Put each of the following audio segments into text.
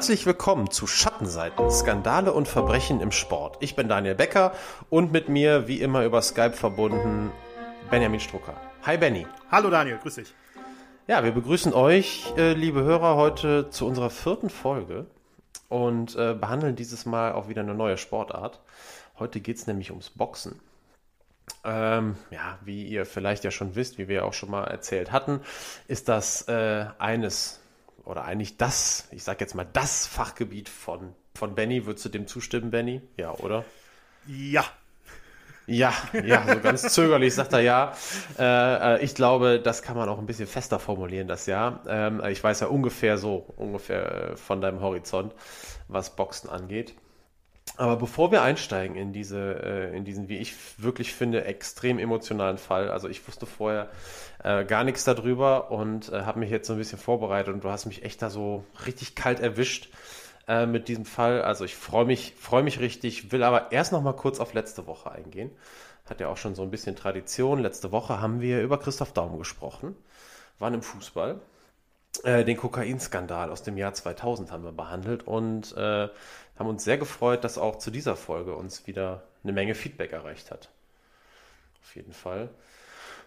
Herzlich willkommen zu Schattenseiten, Skandale und Verbrechen im Sport. Ich bin Daniel Becker und mit mir, wie immer über Skype verbunden, Benjamin Strucker. Hi Benny. Hallo Daniel, grüß dich. Ja, wir begrüßen euch, äh, liebe Hörer, heute zu unserer vierten Folge und äh, behandeln dieses Mal auch wieder eine neue Sportart. Heute geht es nämlich ums Boxen. Ähm, ja, wie ihr vielleicht ja schon wisst, wie wir auch schon mal erzählt hatten, ist das äh, eines oder eigentlich das, ich sag jetzt mal das Fachgebiet von, von Benny. Würdest du dem zustimmen, Benny? Ja, oder? Ja. Ja, ja, so ganz zögerlich sagt er ja. Äh, äh, ich glaube, das kann man auch ein bisschen fester formulieren, das ja. Ähm, ich weiß ja ungefähr so, ungefähr äh, von deinem Horizont, was Boxen angeht. Aber bevor wir einsteigen in diese, äh, in diesen, wie ich wirklich finde, extrem emotionalen Fall, also ich wusste vorher äh, gar nichts darüber und äh, habe mich jetzt so ein bisschen vorbereitet und du hast mich echt da so richtig kalt erwischt äh, mit diesem Fall. Also ich freue mich, freue mich richtig, will aber erst noch mal kurz auf letzte Woche eingehen. Hat ja auch schon so ein bisschen Tradition. Letzte Woche haben wir über Christoph Daum gesprochen, waren im Fußball. Äh, den Kokainskandal aus dem Jahr 2000 haben wir behandelt und äh, haben uns sehr gefreut, dass auch zu dieser Folge uns wieder eine Menge Feedback erreicht hat. Auf jeden Fall.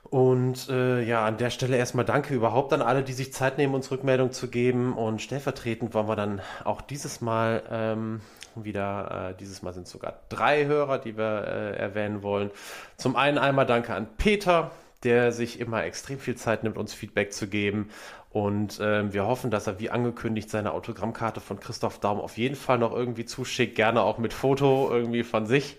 Und äh, ja, an der Stelle erstmal danke überhaupt an alle, die sich Zeit nehmen, uns Rückmeldung zu geben. Und stellvertretend wollen wir dann auch dieses Mal ähm, wieder, äh, dieses Mal sind sogar drei Hörer, die wir äh, erwähnen wollen. Zum einen einmal danke an Peter, der sich immer extrem viel Zeit nimmt, uns Feedback zu geben. Und ähm, wir hoffen, dass er wie angekündigt seine Autogrammkarte von Christoph Daum auf jeden Fall noch irgendwie zuschickt, gerne auch mit Foto irgendwie von sich.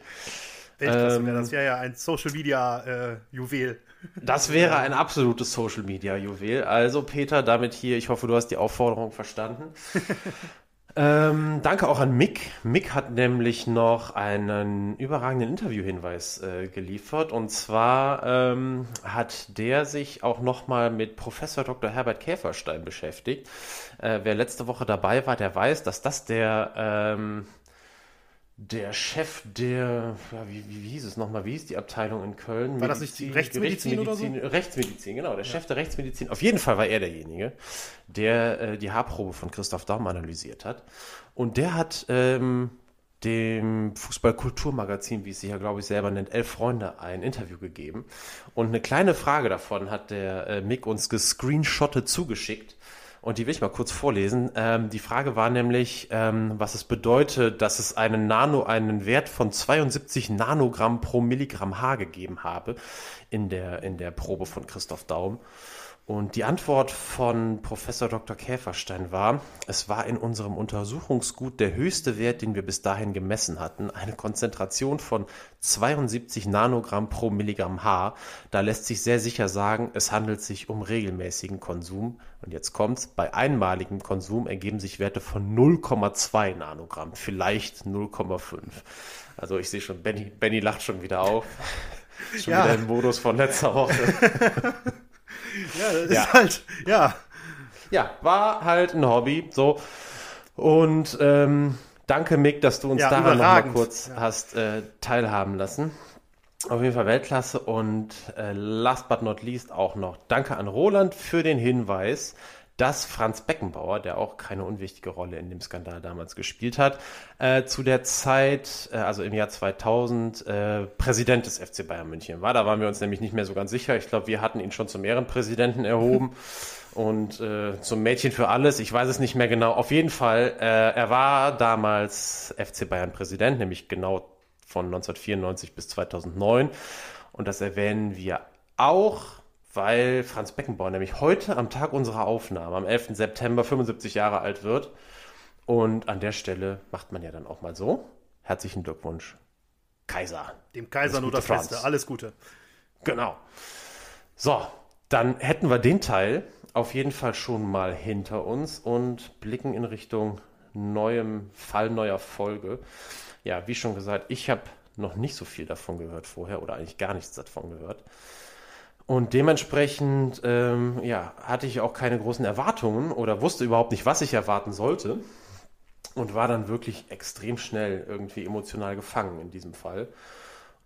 Weltklasse ähm, das wäre ja ein Social Media äh, Juwel. Das wäre ein absolutes Social Media Juwel. Also Peter, damit hier, ich hoffe, du hast die Aufforderung verstanden. ähm, danke auch an Mick. Mick hat nämlich noch einen überragenden Interviewhinweis äh, geliefert. Und zwar ähm, hat der sich auch nochmal mit Professor Dr. Herbert Käferstein beschäftigt. Äh, wer letzte Woche dabei war, der weiß, dass das der ähm, der Chef der, ja, wie, wie, wie, hieß es nochmal, wie hieß die Abteilung in Köln? War das nicht die Rechtsmedizin, Rechtsmedizin oder so? Rechtsmedizin, genau, der ja. Chef der Rechtsmedizin. Auf jeden Fall war er derjenige, der äh, die Haarprobe von Christoph Daum analysiert hat. Und der hat ähm, dem Fußballkulturmagazin, wie es sich ja, glaube ich, selber nennt, Elf Freunde ein Interview gegeben. Und eine kleine Frage davon hat der äh, Mick uns gescreenshottet zugeschickt. Und die will ich mal kurz vorlesen. Ähm, die Frage war nämlich, ähm, was es bedeutet, dass es einen Nano, einen Wert von 72 Nanogramm pro Milligramm Haar gegeben habe in der, in der Probe von Christoph Daum. Und die Antwort von Professor Dr. Käferstein war, es war in unserem Untersuchungsgut der höchste Wert, den wir bis dahin gemessen hatten, eine Konzentration von 72 Nanogramm pro Milligramm Haar. Da lässt sich sehr sicher sagen, es handelt sich um regelmäßigen Konsum. Und jetzt kommt's, bei einmaligem Konsum ergeben sich Werte von 0,2 Nanogramm, vielleicht 0,5. Also ich sehe schon, Benny, Benny lacht schon wieder auf. schon ja. wieder im Modus von letzter Woche. Ja, das ja. ist halt, ja. Ja, war halt ein Hobby, so. Und ähm, danke, Mick, dass du uns ja, daran noch mal kurz ja. hast äh, teilhaben lassen. Auf jeden Fall Weltklasse und äh, last but not least auch noch danke an Roland für den Hinweis, dass Franz Beckenbauer, der auch keine unwichtige Rolle in dem Skandal damals gespielt hat, äh, zu der Zeit, äh, also im Jahr 2000, äh, Präsident des FC Bayern München war. Da waren wir uns nämlich nicht mehr so ganz sicher. Ich glaube, wir hatten ihn schon zum Ehrenpräsidenten erhoben und äh, zum Mädchen für alles. Ich weiß es nicht mehr genau. Auf jeden Fall, äh, er war damals FC Bayern Präsident, nämlich genau von 1994 bis 2009. Und das erwähnen wir auch weil Franz Beckenbauer nämlich heute am Tag unserer Aufnahme, am 11. September, 75 Jahre alt wird. Und an der Stelle macht man ja dann auch mal so. Herzlichen Glückwunsch, Kaiser. Dem Kaiser nur das Beste. Alles Gute. Genau. So, dann hätten wir den Teil auf jeden Fall schon mal hinter uns und blicken in Richtung neuem Fall, neuer Folge. Ja, wie schon gesagt, ich habe noch nicht so viel davon gehört vorher oder eigentlich gar nichts davon gehört. Und dementsprechend ähm, ja, hatte ich auch keine großen Erwartungen oder wusste überhaupt nicht, was ich erwarten sollte. Und war dann wirklich extrem schnell irgendwie emotional gefangen in diesem Fall.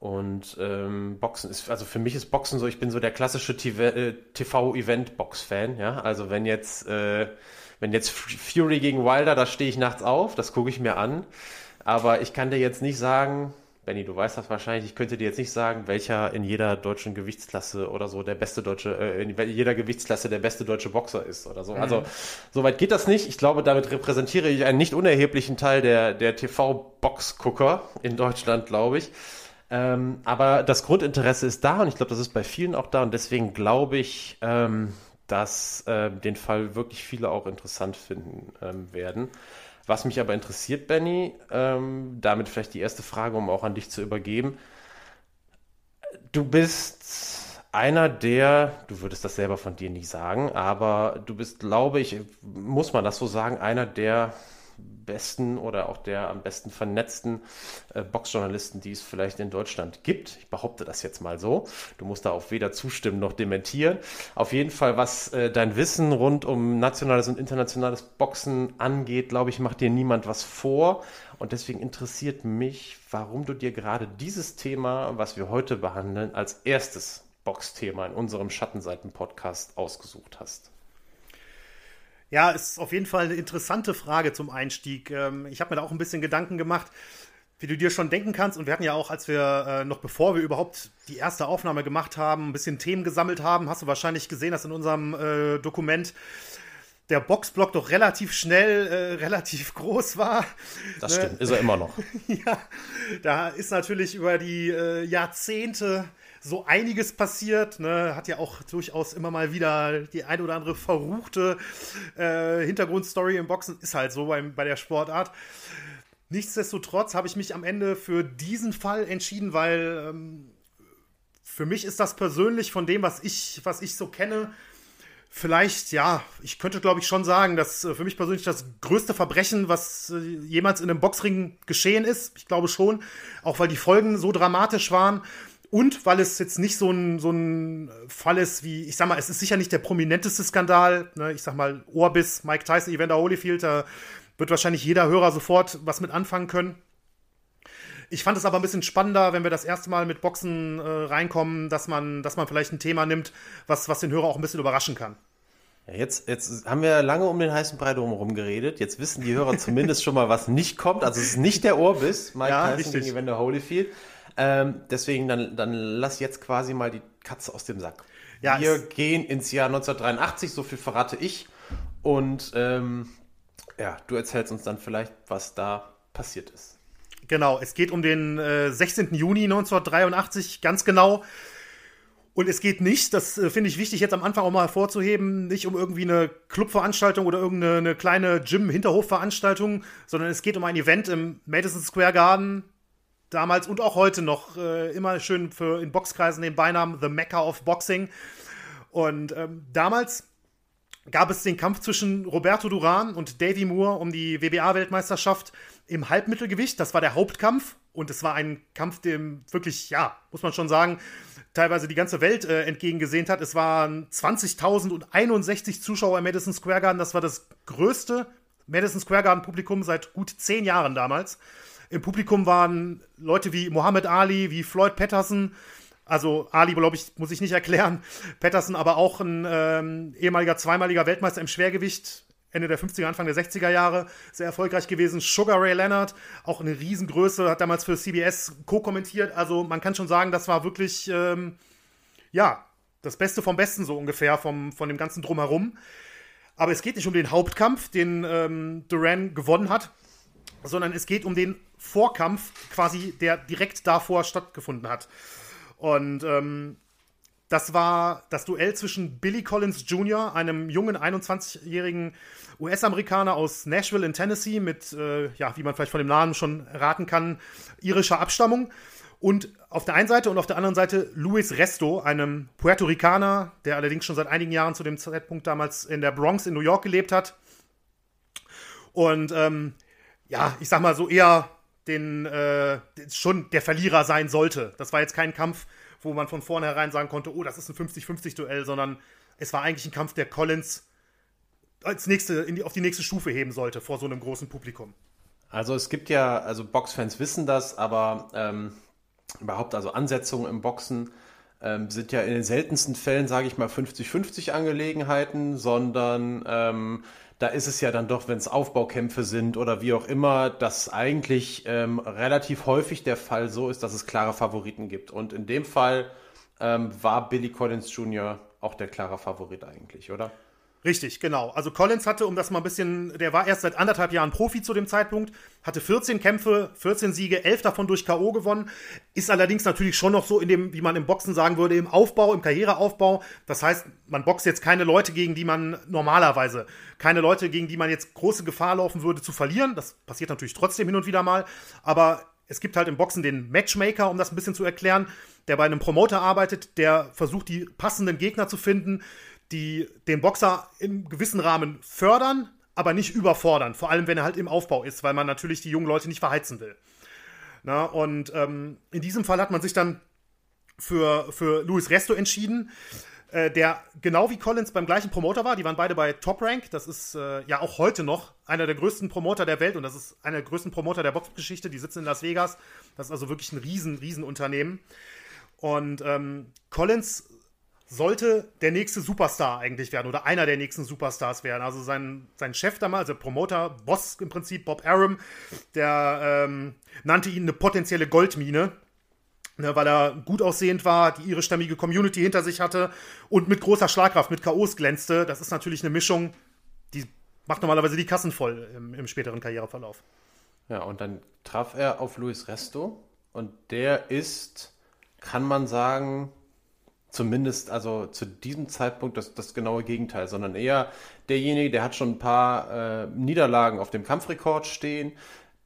Und ähm, Boxen ist, also für mich ist Boxen so, ich bin so der klassische TV-Event-Box-Fan, ja. Also wenn jetzt, äh, Wenn jetzt Fury gegen Wilder, da stehe ich nachts auf, das gucke ich mir an. Aber ich kann dir jetzt nicht sagen, Benny, du weißt das wahrscheinlich, ich könnte dir jetzt nicht sagen, welcher in jeder deutschen Gewichtsklasse oder so der beste deutsche, äh, in jeder Gewichtsklasse der beste deutsche Boxer ist oder so. Also, mhm. Also soweit geht das nicht. Ich glaube, damit repräsentiere ich einen nicht unerheblichen Teil der, der TV-Box-Gucker in Deutschland, glaube ich. Ähm, aber das Grundinteresse ist da und ich glaube, das ist bei vielen auch da und deswegen glaube ich, ähm, dass äh, den Fall wirklich viele auch interessant finden ähm, werden. Was mich aber interessiert, Benny, ähm, damit vielleicht die erste Frage, um auch an dich zu übergeben. Du bist einer der, du würdest das selber von dir nicht sagen, aber du bist, glaube ich, muss man das so sagen, einer der besten oder auch der am besten vernetzten äh, Boxjournalisten, die es vielleicht in Deutschland gibt. Ich behaupte das jetzt mal so. Du musst da auch weder zustimmen noch dementieren. Auf jeden Fall, was äh, dein Wissen rund um nationales und internationales Boxen angeht, glaube ich, macht dir niemand was vor. Und deswegen interessiert mich, warum du dir gerade dieses Thema, was wir heute behandeln, als erstes Boxthema in unserem Schattenseiten-Podcast ausgesucht hast. Ja, ist auf jeden Fall eine interessante Frage zum Einstieg. Ähm, ich habe mir da auch ein bisschen Gedanken gemacht, wie du dir schon denken kannst. Und wir hatten ja auch, als wir äh, noch bevor wir überhaupt die erste Aufnahme gemacht haben, ein bisschen Themen gesammelt haben, hast du wahrscheinlich gesehen, dass in unserem äh, Dokument der Boxblock doch relativ schnell äh, relativ groß war. Das ne? stimmt, ist er immer noch. ja, da ist natürlich über die äh, Jahrzehnte so einiges passiert. Ne? Hat ja auch durchaus immer mal wieder die ein oder andere verruchte äh, Hintergrundstory im Boxen. Ist halt so beim, bei der Sportart. Nichtsdestotrotz habe ich mich am Ende für diesen Fall entschieden, weil ähm, für mich ist das persönlich von dem, was ich, was ich so kenne, vielleicht, ja, ich könnte glaube ich schon sagen, dass äh, für mich persönlich das größte Verbrechen, was äh, jemals in einem Boxring geschehen ist. Ich glaube schon, auch weil die Folgen so dramatisch waren. Und weil es jetzt nicht so ein, so ein Fall ist wie, ich sag mal, es ist sicher nicht der prominenteste Skandal. Ne? Ich sag mal, Orbis, Mike Tyson, Evander Holyfield, da wird wahrscheinlich jeder Hörer sofort was mit anfangen können. Ich fand es aber ein bisschen spannender, wenn wir das erste Mal mit Boxen äh, reinkommen, dass man, dass man vielleicht ein Thema nimmt, was, was den Hörer auch ein bisschen überraschen kann. Ja, jetzt, jetzt haben wir lange um den heißen Brei drumherum geredet. Jetzt wissen die Hörer zumindest schon mal, was nicht kommt. Also es ist nicht der Orbis, Mike ja, Tyson richtig. gegen Evander Holyfield. Ähm, deswegen, dann, dann lass jetzt quasi mal die Katze aus dem Sack. Ja, wir gehen ins Jahr 1983, so viel verrate ich. Und ähm, ja, du erzählst uns dann vielleicht, was da passiert ist. Genau, es geht um den äh, 16. Juni 1983, ganz genau. Und es geht nicht, das äh, finde ich wichtig jetzt am Anfang auch mal hervorzuheben, nicht um irgendwie eine Clubveranstaltung oder irgendeine kleine Gym-Hinterhofveranstaltung, sondern es geht um ein Event im Madison Square Garden damals und auch heute noch äh, immer schön für in Boxkreisen den Beinamen The Mecca of Boxing. Und ähm, damals gab es den Kampf zwischen Roberto Duran und Davy Moore um die WBA-Weltmeisterschaft im Halbmittelgewicht. Das war der Hauptkampf und es war ein Kampf, dem wirklich, ja, muss man schon sagen, teilweise die ganze Welt äh, entgegengesehnt hat. Es waren 20.061 Zuschauer im Madison Square Garden. Das war das größte Madison Square Garden Publikum seit gut zehn Jahren damals. Im Publikum waren Leute wie Muhammad Ali, wie Floyd Patterson. Also Ali, glaube ich, muss ich nicht erklären. Patterson aber auch ein ähm, ehemaliger zweimaliger Weltmeister im Schwergewicht. Ende der 50er, Anfang der 60er Jahre sehr erfolgreich gewesen. Sugar Ray Leonard, auch eine Riesengröße, hat damals für CBS co-kommentiert. Also man kann schon sagen, das war wirklich, ähm, ja, das Beste vom Besten so ungefähr vom, von dem ganzen Drumherum. Aber es geht nicht um den Hauptkampf, den ähm, Duran gewonnen hat, sondern es geht um den Vorkampf quasi, der direkt davor stattgefunden hat. Und ähm, das war das Duell zwischen Billy Collins Jr., einem jungen 21-jährigen US-Amerikaner aus Nashville in Tennessee mit, äh, ja, wie man vielleicht von dem Namen schon raten kann, irischer Abstammung. Und auf der einen Seite und auf der anderen Seite Luis Resto, einem Puerto Ricaner, der allerdings schon seit einigen Jahren zu dem Zeitpunkt damals in der Bronx in New York gelebt hat. Und ähm, ja, ich sag mal so eher den äh, schon der Verlierer sein sollte. Das war jetzt kein Kampf, wo man von vornherein sagen konnte, oh, das ist ein 50-50-Duell, sondern es war eigentlich ein Kampf, der Collins als nächste, die, auf die nächste Stufe heben sollte vor so einem großen Publikum. Also es gibt ja, also Boxfans wissen das, aber ähm, überhaupt also Ansetzungen im Boxen ähm, sind ja in den seltensten Fällen, sage ich mal, 50-50 Angelegenheiten, sondern ähm, da ist es ja dann doch, wenn es Aufbaukämpfe sind oder wie auch immer, dass eigentlich ähm, relativ häufig der Fall so ist, dass es klare Favoriten gibt. Und in dem Fall ähm, war Billy Collins Jr. auch der klare Favorit eigentlich, oder? Richtig, genau. Also Collins hatte, um das mal ein bisschen, der war erst seit anderthalb Jahren Profi zu dem Zeitpunkt, hatte 14 Kämpfe, 14 Siege, 11 davon durch K.O. gewonnen, ist allerdings natürlich schon noch so in dem, wie man im Boxen sagen würde, im Aufbau, im Karriereaufbau. Das heißt, man boxt jetzt keine Leute, gegen die man normalerweise, keine Leute, gegen die man jetzt große Gefahr laufen würde zu verlieren. Das passiert natürlich trotzdem hin und wieder mal, aber es gibt halt im Boxen den Matchmaker, um das ein bisschen zu erklären, der bei einem Promoter arbeitet, der versucht, die passenden Gegner zu finden, die den Boxer im gewissen Rahmen fördern, aber nicht überfordern. Vor allem, wenn er halt im Aufbau ist, weil man natürlich die jungen Leute nicht verheizen will. Na, und ähm, in diesem Fall hat man sich dann für, für Luis Resto entschieden, äh, der genau wie Collins beim gleichen Promoter war. Die waren beide bei Top Rank. Das ist äh, ja auch heute noch einer der größten Promoter der Welt und das ist einer der größten Promoter der Boxgeschichte. Die sitzen in Las Vegas. Das ist also wirklich ein riesen, riesen Unternehmen. Und ähm, Collins sollte der nächste Superstar eigentlich werden oder einer der nächsten Superstars werden. Also sein, sein Chef damals, also Promoter, Boss im Prinzip, Bob Aram, der ähm, nannte ihn eine potenzielle Goldmine, ne, weil er gut aussehend war, die irischstämmige Community hinter sich hatte und mit großer Schlagkraft, mit K.O.s glänzte. Das ist natürlich eine Mischung, die macht normalerweise die Kassen voll im, im späteren Karriereverlauf. Ja, und dann traf er auf Luis Resto und der ist, kann man sagen, Zumindest also zu diesem Zeitpunkt das, das genaue Gegenteil, sondern eher derjenige, der hat schon ein paar äh, Niederlagen auf dem Kampfrekord stehen,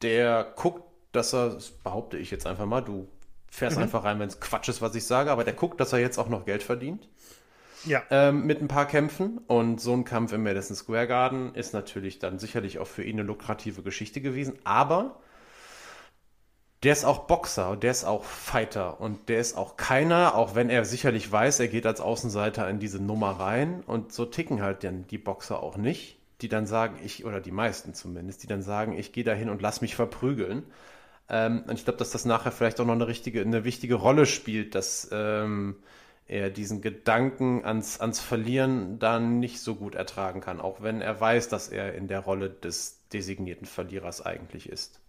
der guckt, dass er, das behaupte ich jetzt einfach mal, du fährst mhm. einfach rein, wenn es Quatsch ist, was ich sage, aber der guckt, dass er jetzt auch noch Geld verdient. Ja. Ähm, mit ein paar Kämpfen. Und so ein Kampf im Madison Square Garden ist natürlich dann sicherlich auch für ihn eine lukrative Geschichte gewesen. Aber der ist auch Boxer, der ist auch Fighter und der ist auch keiner, auch wenn er sicherlich weiß, er geht als Außenseiter in diese Nummer rein und so ticken halt dann die Boxer auch nicht, die dann sagen, ich, oder die meisten zumindest, die dann sagen, ich gehe da hin und lass mich verprügeln. Ähm, und ich glaube, dass das nachher vielleicht auch noch eine richtige, eine wichtige Rolle spielt, dass ähm, er diesen Gedanken ans, ans Verlieren dann nicht so gut ertragen kann, auch wenn er weiß, dass er in der Rolle des designierten Verlierers eigentlich ist.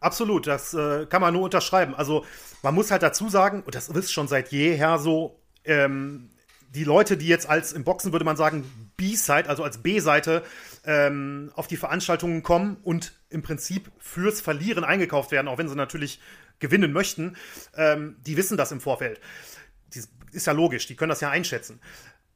Absolut, das äh, kann man nur unterschreiben. Also man muss halt dazu sagen, und das ist schon seit jeher so, ähm, die Leute, die jetzt als im Boxen würde man sagen B-Side, also als B-Seite ähm, auf die Veranstaltungen kommen und im Prinzip fürs Verlieren eingekauft werden, auch wenn sie natürlich gewinnen möchten, ähm, die wissen das im Vorfeld. Die, ist ja logisch, die können das ja einschätzen.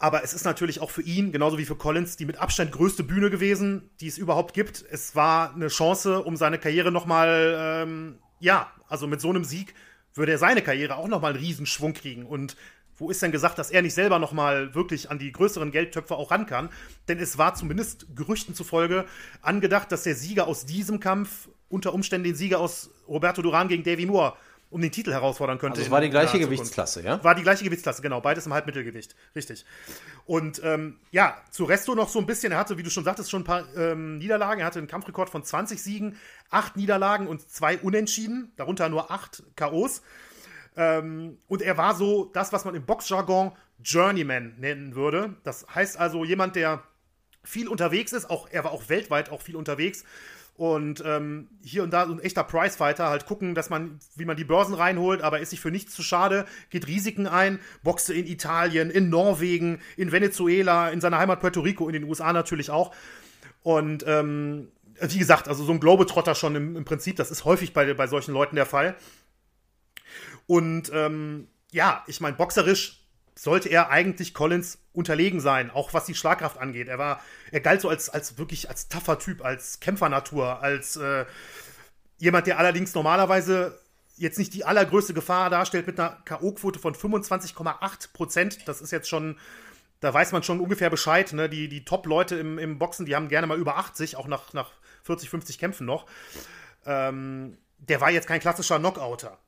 Aber es ist natürlich auch für ihn, genauso wie für Collins, die mit Abstand größte Bühne gewesen, die es überhaupt gibt. Es war eine Chance, um seine Karriere nochmal, ähm, ja, also mit so einem Sieg würde er seine Karriere auch nochmal einen Riesenschwung kriegen. Und wo ist denn gesagt, dass er nicht selber nochmal wirklich an die größeren Geldtöpfe auch ran kann? Denn es war zumindest Gerüchten zufolge angedacht, dass der Sieger aus diesem Kampf unter Umständen den Sieger aus Roberto Duran gegen Davy Moore um den Titel herausfordern könnte. Also es war die gleiche Gewichtsklasse, ja? War die gleiche Gewichtsklasse, genau. Beides im Halbmittelgewicht. Richtig. Und ähm, ja, zu Resto noch so ein bisschen. Er hatte, wie du schon sagtest, schon ein paar ähm, Niederlagen. Er hatte einen Kampfrekord von 20 Siegen, 8 Niederlagen und 2 Unentschieden, darunter nur 8 K.O.s. Ähm, und er war so das, was man im Boxjargon Journeyman nennen würde. Das heißt also jemand, der viel unterwegs ist. Auch, er war auch weltweit auch viel unterwegs und ähm, hier und da so ein echter Prizefighter, halt gucken, dass man, wie man die Börsen reinholt, aber ist sich für nichts zu schade, geht Risiken ein, boxte in Italien, in Norwegen, in Venezuela, in seiner Heimat Puerto Rico, in den USA natürlich auch. Und ähm, wie gesagt, also so ein Globetrotter schon im, im Prinzip, das ist häufig bei, bei solchen Leuten der Fall. Und ähm, ja, ich meine, boxerisch sollte er eigentlich Collins unterlegen sein, auch was die Schlagkraft angeht. Er war, er galt so als, als wirklich als taffer Typ, als Kämpfernatur, als äh, jemand, der allerdings normalerweise jetzt nicht die allergrößte Gefahr darstellt mit einer K.O.-Quote von 25,8 Prozent. Das ist jetzt schon, da weiß man schon ungefähr Bescheid. Ne? Die, die Top-Leute im, im Boxen, die haben gerne mal über 80, auch nach, nach 40, 50 Kämpfen noch. Ähm, der war jetzt kein klassischer Knockouter.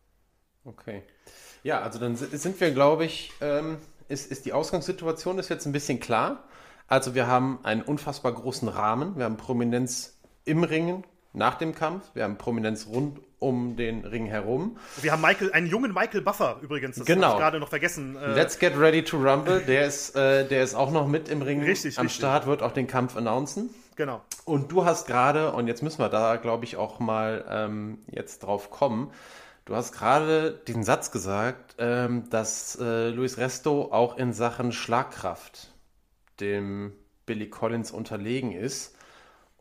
Okay. Ja, also dann sind wir, glaube ich, ähm, ist, ist die Ausgangssituation ist jetzt ein bisschen klar. Also wir haben einen unfassbar großen Rahmen, wir haben Prominenz im Ringen, nach dem Kampf. Wir haben Prominenz rund um den Ring herum. Wir haben Michael, einen jungen Michael Buffer übrigens, das genau. habe ich gerade noch vergessen. Äh, Let's get ready to rumble, der ist, äh, der ist auch noch mit im Ring richtig, am richtig. Start, wird auch den Kampf announcen. Genau. Und du hast gerade, und jetzt müssen wir da, glaube ich, auch mal ähm, jetzt drauf kommen, du hast gerade den Satz gesagt, ähm, dass äh, Luis Resto auch in Sachen Schlagkraft dem Billy Collins unterlegen ist.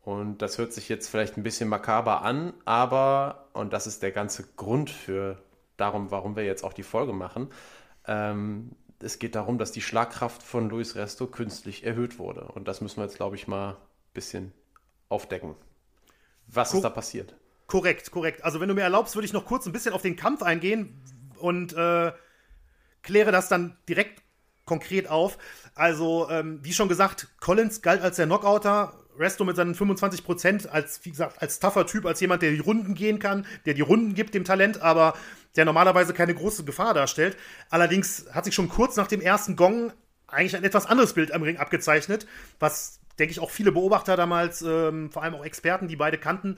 Und das hört sich jetzt vielleicht ein bisschen makaber an, aber, und das ist der ganze Grund für darum, warum wir jetzt auch die Folge machen, ähm, es geht darum, dass die Schlagkraft von Luis Resto künstlich erhöht wurde. Und das müssen wir jetzt, glaube ich, mal ein bisschen aufdecken. Was Co ist da passiert? Korrekt, korrekt. Also wenn du mir erlaubst, würde ich noch kurz ein bisschen auf den Kampf eingehen und äh, kläre das dann direkt konkret auf. Also, ähm, wie schon gesagt, Collins galt als der Knockouter. Resto mit seinen 25 Prozent als, wie gesagt, als tougher Typ, als jemand, der die Runden gehen kann, der die Runden gibt, dem Talent, aber der normalerweise keine große Gefahr darstellt. Allerdings hat sich schon kurz nach dem ersten Gong eigentlich ein etwas anderes Bild am Ring abgezeichnet, was, denke ich, auch viele Beobachter damals, ähm, vor allem auch Experten, die beide kannten,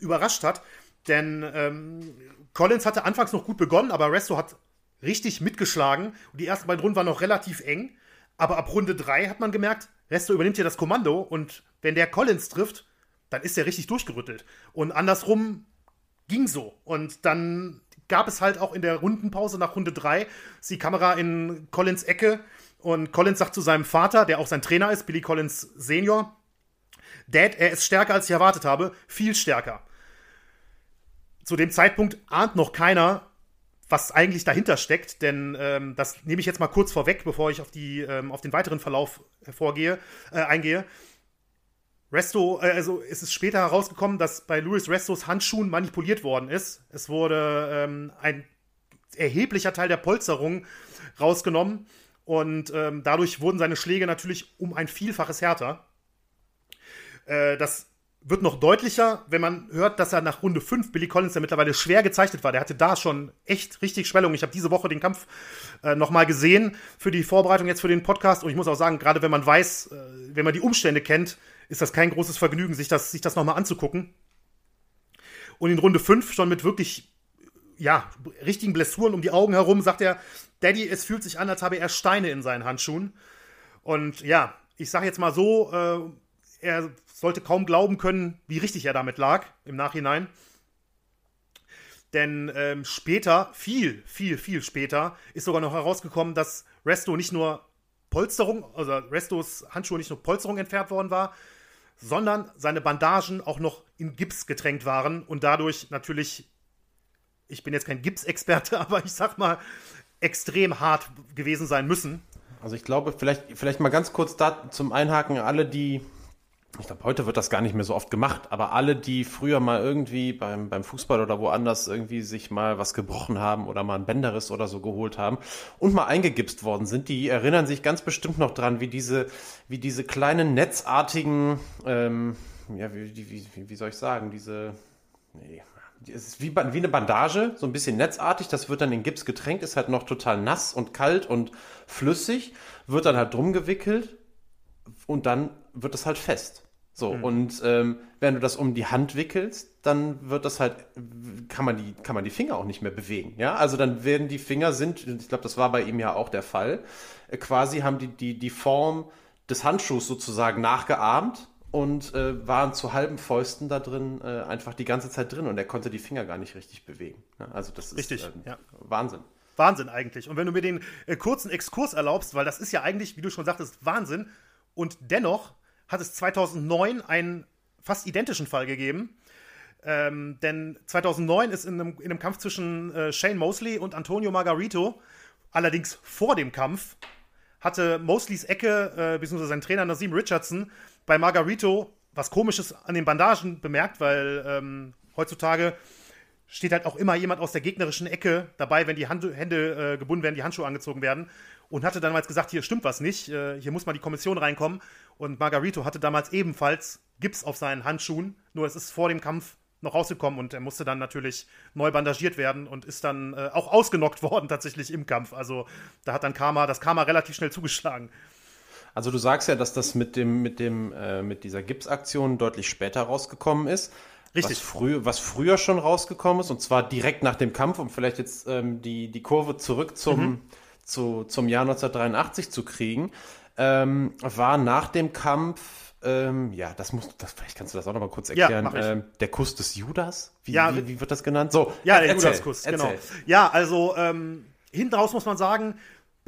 überrascht hat. Denn ähm, Collins hatte anfangs noch gut begonnen, aber Resto hat richtig mitgeschlagen. Und die ersten beiden Runden waren noch relativ eng. Aber ab Runde 3 hat man gemerkt, Resto übernimmt hier das Kommando und wenn der Collins trifft, dann ist er richtig durchgerüttelt. Und andersrum ging so. Und dann gab es halt auch in der Rundenpause nach Runde 3 die Kamera in Collins Ecke und Collins sagt zu seinem Vater, der auch sein Trainer ist, Billy Collins Senior, Dad, er ist stärker als ich erwartet habe, viel stärker. Zu dem Zeitpunkt ahnt noch keiner, was eigentlich dahinter steckt, denn ähm, das nehme ich jetzt mal kurz vorweg, bevor ich auf, die, ähm, auf den weiteren Verlauf hervorgehe, äh, eingehe. Resto, äh, also es ist später herausgekommen, dass bei Louis Restos Handschuhen manipuliert worden ist. Es wurde ähm, ein erheblicher Teil der Polsterung rausgenommen und ähm, dadurch wurden seine Schläge natürlich um ein Vielfaches härter. Äh, das wird noch deutlicher, wenn man hört, dass er nach Runde 5 Billy Collins, der mittlerweile schwer gezeichnet war, der hatte da schon echt richtig Schwellung. Ich habe diese Woche den Kampf äh, nochmal gesehen für die Vorbereitung jetzt für den Podcast und ich muss auch sagen, gerade wenn man weiß, äh, wenn man die Umstände kennt, ist das kein großes Vergnügen, sich das, sich das nochmal anzugucken. Und in Runde 5 schon mit wirklich, ja, richtigen Blessuren um die Augen herum, sagt er, Daddy, es fühlt sich an, als habe er Steine in seinen Handschuhen. Und ja, ich sage jetzt mal so, äh, er sollte kaum glauben können, wie richtig er damit lag im Nachhinein. Denn ähm, später, viel, viel, viel später, ist sogar noch herausgekommen, dass Resto nicht nur Polsterung, also Restos Handschuhe nicht nur Polsterung entfernt worden war, sondern seine Bandagen auch noch in Gips getränkt waren und dadurch natürlich, ich bin jetzt kein Gipsexperte, aber ich sag mal, extrem hart gewesen sein müssen. Also ich glaube, vielleicht, vielleicht mal ganz kurz da zum Einhaken, alle, die ich glaube, heute wird das gar nicht mehr so oft gemacht, aber alle, die früher mal irgendwie beim, beim Fußball oder woanders irgendwie sich mal was gebrochen haben oder mal ein Bänderriss oder so geholt haben und mal eingegipst worden sind, die erinnern sich ganz bestimmt noch dran, wie diese, wie diese kleinen netzartigen, ähm, ja, wie, wie, wie, wie soll ich sagen, diese, nee, es ist wie, wie eine Bandage, so ein bisschen netzartig, das wird dann in Gips getränkt, ist halt noch total nass und kalt und flüssig, wird dann halt drum gewickelt und dann wird es halt fest. So, mhm. und ähm, wenn du das um die Hand wickelst, dann wird das halt, kann man die, kann man die Finger auch nicht mehr bewegen. Ja, also dann werden die Finger sind, ich glaube, das war bei ihm ja auch der Fall, äh, quasi haben die, die, die Form des Handschuhs sozusagen nachgeahmt und äh, waren zu halben Fäusten da drin äh, einfach die ganze Zeit drin und er konnte die Finger gar nicht richtig bewegen. Ja, also das ist richtig, äh, ja. Wahnsinn. Wahnsinn eigentlich. Und wenn du mir den äh, kurzen Exkurs erlaubst, weil das ist ja eigentlich, wie du schon sagtest, Wahnsinn. Und dennoch hat es 2009 einen fast identischen Fall gegeben. Ähm, denn 2009 ist in einem, in einem Kampf zwischen äh, Shane Mosley und Antonio Margarito, allerdings vor dem Kampf, hatte Mosleys Ecke, äh, beziehungsweise sein Trainer Nazim Richardson, bei Margarito was Komisches an den Bandagen bemerkt, weil ähm, heutzutage steht halt auch immer jemand aus der gegnerischen Ecke dabei, wenn die Hand Hände äh, gebunden werden, die Handschuhe angezogen werden. Und hatte damals gesagt, hier stimmt was nicht, äh, hier muss mal die Kommission reinkommen. Und Margarito hatte damals ebenfalls Gips auf seinen Handschuhen, nur es ist vor dem Kampf noch rausgekommen und er musste dann natürlich neu bandagiert werden und ist dann äh, auch ausgenockt worden tatsächlich im Kampf. Also da hat dann Karma, das Karma relativ schnell zugeschlagen. Also du sagst ja, dass das mit dem, mit dem, äh, mit dieser Gipsaktion deutlich später rausgekommen ist. Richtig. Was, früh, was früher schon rausgekommen ist, und zwar direkt nach dem Kampf, um vielleicht jetzt ähm, die, die Kurve zurück zum, mhm. zu, zum Jahr 1983 zu kriegen, ähm, war nach dem Kampf ähm, ja, das muss, das, vielleicht kannst du das auch noch mal kurz erklären. Ja, ähm, der Kuss des Judas? Wie, ja, wie, wie, wird das genannt? So, ja, der Judas-Kuss, genau. Ja, also ähm, hinten raus muss man sagen,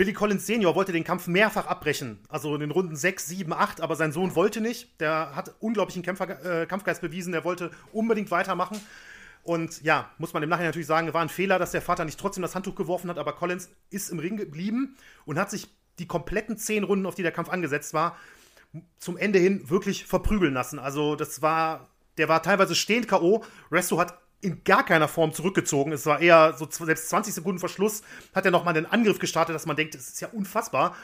Billy Collins Senior wollte den Kampf mehrfach abbrechen. Also in den Runden 6, 7, 8, aber sein Sohn wollte nicht. Der hat unglaublichen Kämpfer, äh, Kampfgeist bewiesen, der wollte unbedingt weitermachen. Und ja, muss man im Nachhinein natürlich sagen, war ein Fehler, dass der Vater nicht trotzdem das Handtuch geworfen hat, aber Collins ist im Ring geblieben und hat sich die kompletten zehn Runden, auf die der Kampf angesetzt war, zum Ende hin wirklich verprügeln lassen. Also das war, der war teilweise stehend K.O. Resto hat in gar keiner Form zurückgezogen. Es war eher so selbst 20 Sekunden Verschluss hat er nochmal einen Angriff gestartet, dass man denkt, es ist ja unfassbar.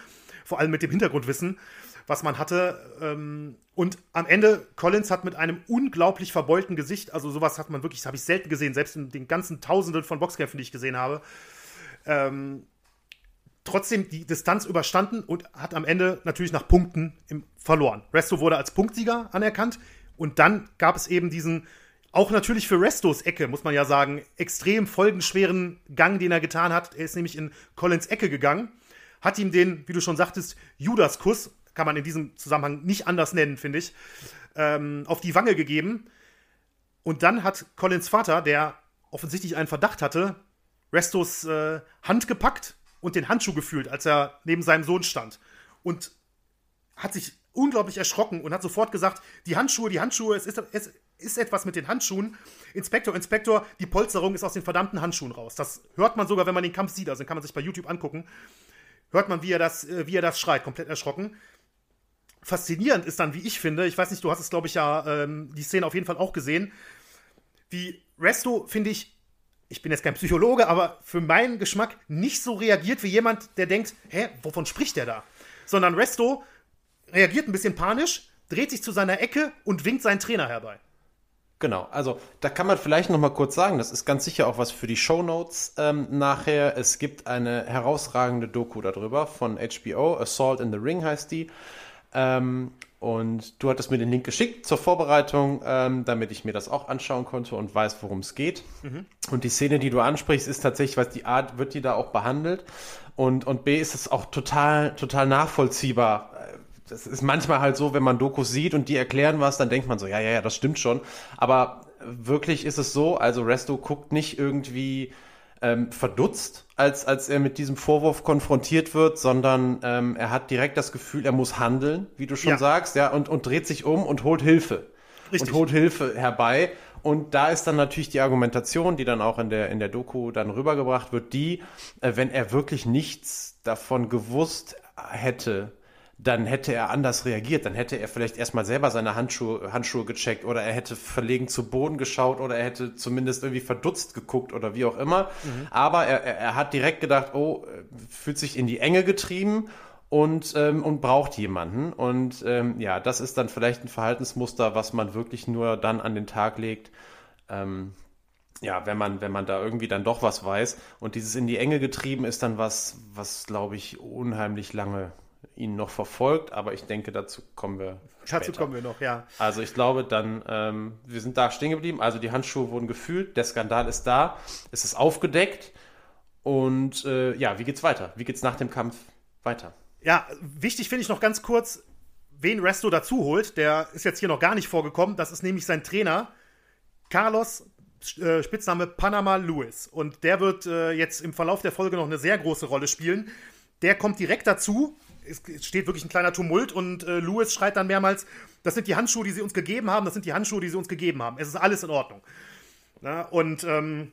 Vor allem mit dem Hintergrundwissen, was man hatte. Ähm, und am Ende, Collins hat mit einem unglaublich verbeulten Gesicht, also sowas hat man wirklich, das habe ich selten gesehen, selbst in den ganzen Tausenden von Boxkämpfen, die ich gesehen habe, ähm, trotzdem die Distanz überstanden und hat am Ende natürlich nach Punkten im, verloren. Resto wurde als Punktsieger anerkannt und dann gab es eben diesen, auch natürlich für Restos Ecke, muss man ja sagen, extrem folgenschweren Gang, den er getan hat. Er ist nämlich in Collins Ecke gegangen, hat ihm den, wie du schon sagtest, Judas-Kuss, kann man in diesem Zusammenhang nicht anders nennen, finde ich, ähm, auf die Wange gegeben. Und dann hat Collins Vater, der offensichtlich einen Verdacht hatte, Restos äh, Hand gepackt und den Handschuh gefühlt, als er neben seinem Sohn stand. Und hat sich unglaublich erschrocken und hat sofort gesagt, die Handschuhe, die Handschuhe, es ist, es ist etwas mit den Handschuhen. Inspektor, Inspektor, die Polsterung ist aus den verdammten Handschuhen raus. Das hört man sogar, wenn man den Kampf sieht. Also den kann man sich bei YouTube angucken. Hört man, wie er das, äh, wie er das schreit, komplett erschrocken. Faszinierend ist dann, wie ich finde, ich weiß nicht, du hast es, glaube ich, ja ähm, die Szene auf jeden Fall auch gesehen, wie Resto, finde ich, ich bin jetzt kein Psychologe, aber für meinen Geschmack nicht so reagiert wie jemand, der denkt, hä, wovon spricht der da? Sondern Resto reagiert ein bisschen panisch, dreht sich zu seiner Ecke und winkt seinen Trainer herbei. Genau, also da kann man vielleicht noch mal kurz sagen, das ist ganz sicher auch was für die Show Notes ähm, nachher. Es gibt eine herausragende Doku darüber von HBO, Assault in the Ring heißt die. Ähm, und du hattest mir den Link geschickt zur Vorbereitung, ähm, damit ich mir das auch anschauen konnte und weiß, worum es geht. Mhm. Und die Szene, die du ansprichst, ist tatsächlich, was die Art wird die da auch behandelt. Und, und B ist es auch total, total nachvollziehbar. Das ist manchmal halt so, wenn man Dokus sieht und die erklären was, dann denkt man so, ja, ja, ja, das stimmt schon. Aber wirklich ist es so, also Resto guckt nicht irgendwie ähm, verdutzt, als, als er mit diesem Vorwurf konfrontiert wird, sondern ähm, er hat direkt das Gefühl, er muss handeln, wie du schon ja. sagst, ja, und, und dreht sich um und holt Hilfe. Richtig. Und holt Hilfe herbei. Und da ist dann natürlich die Argumentation, die dann auch in der, in der Doku dann rübergebracht wird, die, äh, wenn er wirklich nichts davon gewusst hätte, dann hätte er anders reagiert. Dann hätte er vielleicht erstmal selber seine Handschuhe, Handschuhe gecheckt oder er hätte verlegen zu Boden geschaut oder er hätte zumindest irgendwie verdutzt geguckt oder wie auch immer. Mhm. Aber er, er hat direkt gedacht, oh, fühlt sich in die Enge getrieben und, ähm, und braucht jemanden. Und ähm, ja, das ist dann vielleicht ein Verhaltensmuster, was man wirklich nur dann an den Tag legt. Ähm, ja, wenn man, wenn man da irgendwie dann doch was weiß. Und dieses in die Enge getrieben ist dann was, was glaube ich, unheimlich lange ihn noch verfolgt, aber ich denke, dazu kommen wir. Später. Dazu kommen wir noch, ja. Also ich glaube dann, ähm, wir sind da stehen geblieben. Also die Handschuhe wurden gefühlt, der Skandal ist da, es ist aufgedeckt und äh, ja, wie geht's weiter? Wie geht's nach dem Kampf weiter? Ja, wichtig finde ich noch ganz kurz, wen Resto dazu holt. Der ist jetzt hier noch gar nicht vorgekommen. Das ist nämlich sein Trainer, Carlos äh, Spitzname Panama Lewis. Und der wird äh, jetzt im Verlauf der Folge noch eine sehr große Rolle spielen. Der kommt direkt dazu es steht wirklich ein kleiner Tumult und äh, Lewis schreit dann mehrmals, das sind die Handschuhe, die sie uns gegeben haben, das sind die Handschuhe, die sie uns gegeben haben. Es ist alles in Ordnung. Na, und ähm,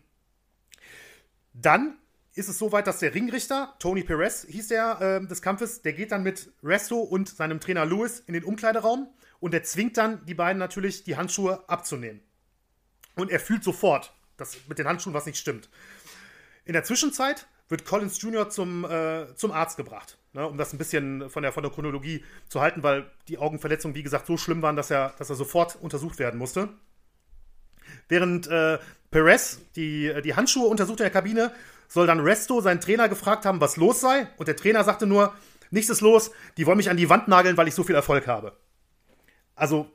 dann ist es soweit, dass der Ringrichter, Tony Perez hieß der äh, des Kampfes, der geht dann mit Resto und seinem Trainer Lewis in den Umkleideraum und der zwingt dann die beiden natürlich, die Handschuhe abzunehmen. Und er fühlt sofort, dass mit den Handschuhen was nicht stimmt. In der Zwischenzeit wird Collins Jr. zum, äh, zum Arzt gebracht, ne, um das ein bisschen von der, von der Chronologie zu halten, weil die Augenverletzungen, wie gesagt, so schlimm waren, dass er, dass er sofort untersucht werden musste. Während äh, Perez die, die Handschuhe untersucht in der Kabine, soll dann Resto seinen Trainer gefragt haben, was los sei. Und der Trainer sagte nur, nichts ist los, die wollen mich an die Wand nageln, weil ich so viel Erfolg habe. Also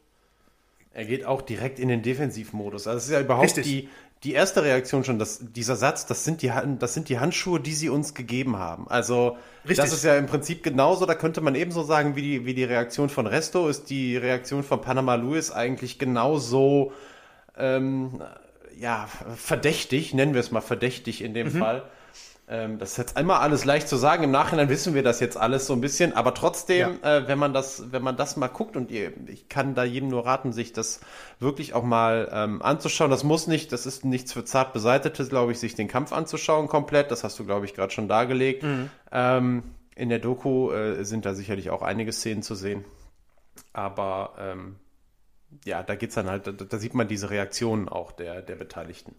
Er geht auch direkt in den Defensivmodus. Also es ist ja überhaupt die, die erste Reaktion schon, dass dieser Satz, das sind, die, das sind die Handschuhe, die sie uns gegeben haben. Also Richtig. das ist ja im Prinzip genauso, da könnte man ebenso sagen, wie die, wie die Reaktion von Resto, ist die Reaktion von Panama Lewis eigentlich genauso ähm, ja, verdächtig, nennen wir es mal verdächtig in dem mhm. Fall. Ähm, das ist jetzt einmal alles leicht zu sagen. Im Nachhinein wissen wir das jetzt alles so ein bisschen, aber trotzdem, ja. äh, wenn man das, wenn man das mal guckt und ihr, ich kann da jedem nur raten, sich das wirklich auch mal ähm, anzuschauen. Das muss nicht, das ist nichts für zart beseitete, glaube ich, sich den Kampf anzuschauen komplett. Das hast du, glaube ich, gerade schon dargelegt. Mhm. Ähm, in der Doku äh, sind da sicherlich auch einige Szenen zu sehen, aber ähm, ja, da geht's dann halt, da, da sieht man diese Reaktionen auch der der Beteiligten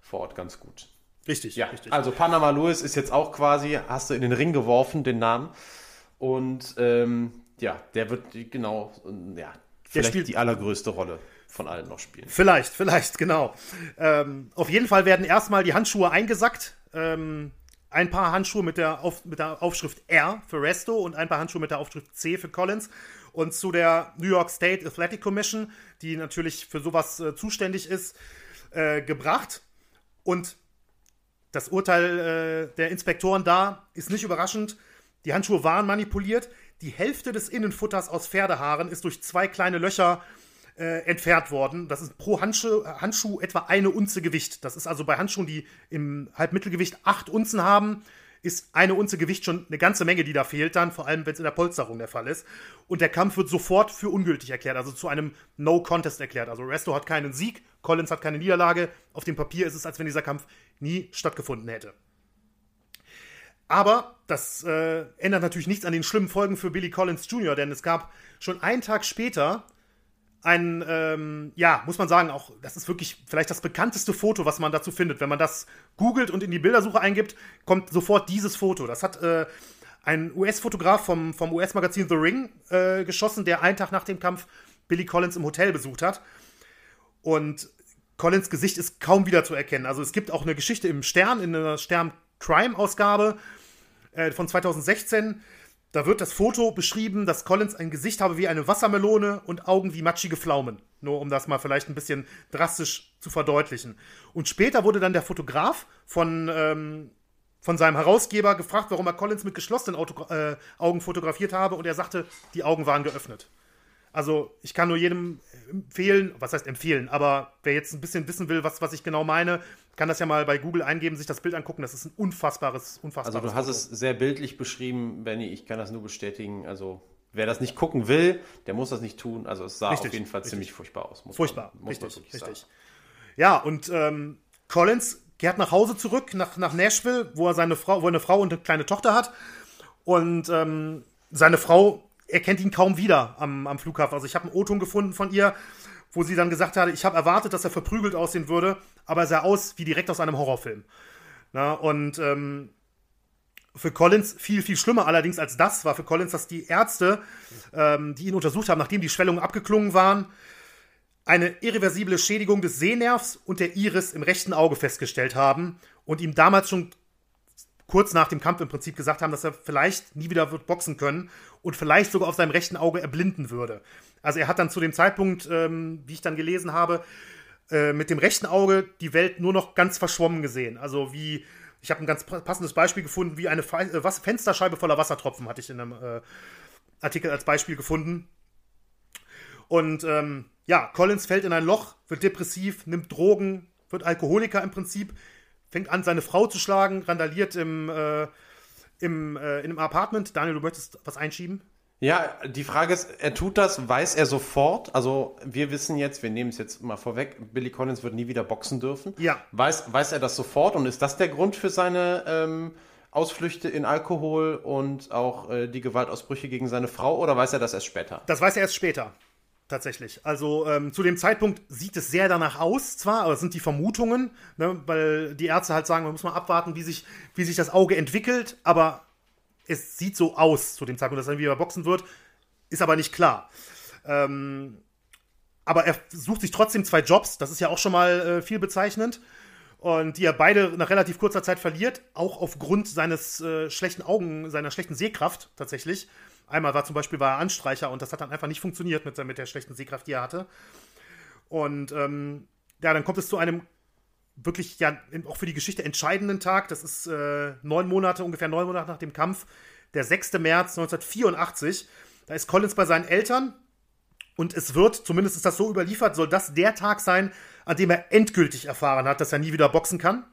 vor Ort ganz gut. Richtig, ja. richtig. Also Panama Lewis ist jetzt auch quasi, hast du in den Ring geworfen, den Namen. Und ähm, ja, der wird genau, ja, vielleicht spielt die allergrößte Rolle von allen noch spielen. Vielleicht, vielleicht, genau. Ähm, auf jeden Fall werden erstmal die Handschuhe eingesackt. Ähm, ein paar Handschuhe mit der, Auf, mit der Aufschrift R für Resto und ein paar Handschuhe mit der Aufschrift C für Collins. Und zu der New York State Athletic Commission, die natürlich für sowas äh, zuständig ist, äh, gebracht. Und das Urteil äh, der Inspektoren da ist nicht überraschend. Die Handschuhe waren manipuliert. Die Hälfte des Innenfutters aus Pferdehaaren ist durch zwei kleine Löcher äh, entfernt worden. Das ist pro Handschuh, Handschuh etwa eine Unze Gewicht. Das ist also bei Handschuhen, die im Halbmittelgewicht acht Unzen haben, ist eine Unze Gewicht schon eine ganze Menge, die da fehlt dann, vor allem wenn es in der Polsterung der Fall ist. Und der Kampf wird sofort für ungültig erklärt, also zu einem No-Contest erklärt. Also Resto hat keinen Sieg, Collins hat keine Niederlage. Auf dem Papier ist es, als wenn dieser Kampf nie stattgefunden hätte. Aber das äh, ändert natürlich nichts an den schlimmen Folgen für Billy Collins Jr., denn es gab schon einen Tag später ein, ähm, ja, muss man sagen, auch, das ist wirklich vielleicht das bekannteste Foto, was man dazu findet. Wenn man das googelt und in die Bildersuche eingibt, kommt sofort dieses Foto. Das hat äh, ein US-Fotograf vom, vom US-Magazin The Ring äh, geschossen, der einen Tag nach dem Kampf Billy Collins im Hotel besucht hat. Und Collins Gesicht ist kaum wieder zu erkennen. Also es gibt auch eine Geschichte im Stern, in einer Stern-Crime-Ausgabe äh, von 2016 da wird das Foto beschrieben, dass Collins ein Gesicht habe wie eine Wassermelone und Augen wie matschige Pflaumen. Nur um das mal vielleicht ein bisschen drastisch zu verdeutlichen. Und später wurde dann der Fotograf von, ähm, von seinem Herausgeber gefragt, warum er Collins mit geschlossenen Auto äh, Augen fotografiert habe. Und er sagte, die Augen waren geöffnet. Also ich kann nur jedem empfehlen, was heißt empfehlen, aber wer jetzt ein bisschen wissen will, was, was ich genau meine, kann das ja mal bei Google eingeben, sich das Bild angucken. Das ist ein unfassbares, unfassbares Also du hast Foto. es sehr bildlich beschrieben, Benny, ich kann das nur bestätigen. Also wer das nicht gucken will, der muss das nicht tun. Also es sah richtig, auf jeden Fall richtig. ziemlich furchtbar aus. furchtbar, man, richtig, richtig. Sagen. Ja, und ähm, Collins kehrt nach Hause zurück, nach, nach Nashville, wo er seine Frau, wo er eine Frau und eine kleine Tochter hat. Und ähm, seine Frau er kennt ihn kaum wieder am, am Flughafen. Also ich habe einen O-Ton gefunden von ihr, wo sie dann gesagt hatte, ich habe erwartet, dass er verprügelt aussehen würde, aber er sah aus wie direkt aus einem Horrorfilm. Na, und ähm, für Collins viel, viel schlimmer allerdings als das war für Collins, dass die Ärzte, ähm, die ihn untersucht haben, nachdem die Schwellungen abgeklungen waren, eine irreversible Schädigung des Sehnervs und der Iris im rechten Auge festgestellt haben und ihm damals schon kurz nach dem Kampf im Prinzip gesagt haben, dass er vielleicht nie wieder wird boxen können und vielleicht sogar auf seinem rechten Auge erblinden würde. Also er hat dann zu dem Zeitpunkt, ähm, wie ich dann gelesen habe, äh, mit dem rechten Auge die Welt nur noch ganz verschwommen gesehen. Also wie, ich habe ein ganz passendes Beispiel gefunden, wie eine äh, Fensterscheibe voller Wassertropfen hatte ich in einem äh, Artikel als Beispiel gefunden. Und ähm, ja, Collins fällt in ein Loch, wird depressiv, nimmt Drogen, wird Alkoholiker im Prinzip, fängt an, seine Frau zu schlagen, randaliert im, äh, im, äh, in einem Apartment. Daniel, du möchtest was einschieben? Ja, die Frage ist, er tut das, weiß er sofort? Also wir wissen jetzt, wir nehmen es jetzt mal vorweg, Billy Collins wird nie wieder boxen dürfen. Ja. Weiß, weiß er das sofort und ist das der Grund für seine ähm, Ausflüchte in Alkohol und auch äh, die Gewaltausbrüche gegen seine Frau oder weiß er das erst später? Das weiß er erst später tatsächlich. Also ähm, zu dem Zeitpunkt sieht es sehr danach aus, zwar, aber es sind die Vermutungen, ne, weil die Ärzte halt sagen, man muss mal abwarten, wie sich, wie sich das Auge entwickelt, aber es sieht so aus zu dem Zeitpunkt, dass er wieder boxen wird, ist aber nicht klar. Ähm, aber er sucht sich trotzdem zwei Jobs, das ist ja auch schon mal äh, viel bezeichnend. Und die er beide nach relativ kurzer Zeit verliert, auch aufgrund seines äh, schlechten Augen, seiner schlechten Sehkraft tatsächlich. Einmal war zum Beispiel war er Anstreicher und das hat dann einfach nicht funktioniert mit, mit der schlechten Sehkraft, die er hatte. Und ähm, ja, dann kommt es zu einem wirklich ja auch für die Geschichte entscheidenden Tag. Das ist äh, neun Monate, ungefähr neun Monate nach dem Kampf, der 6. März 1984. Da ist Collins bei seinen Eltern und es wird, zumindest ist das so überliefert, soll das der Tag sein, an dem er endgültig erfahren hat, dass er nie wieder boxen kann.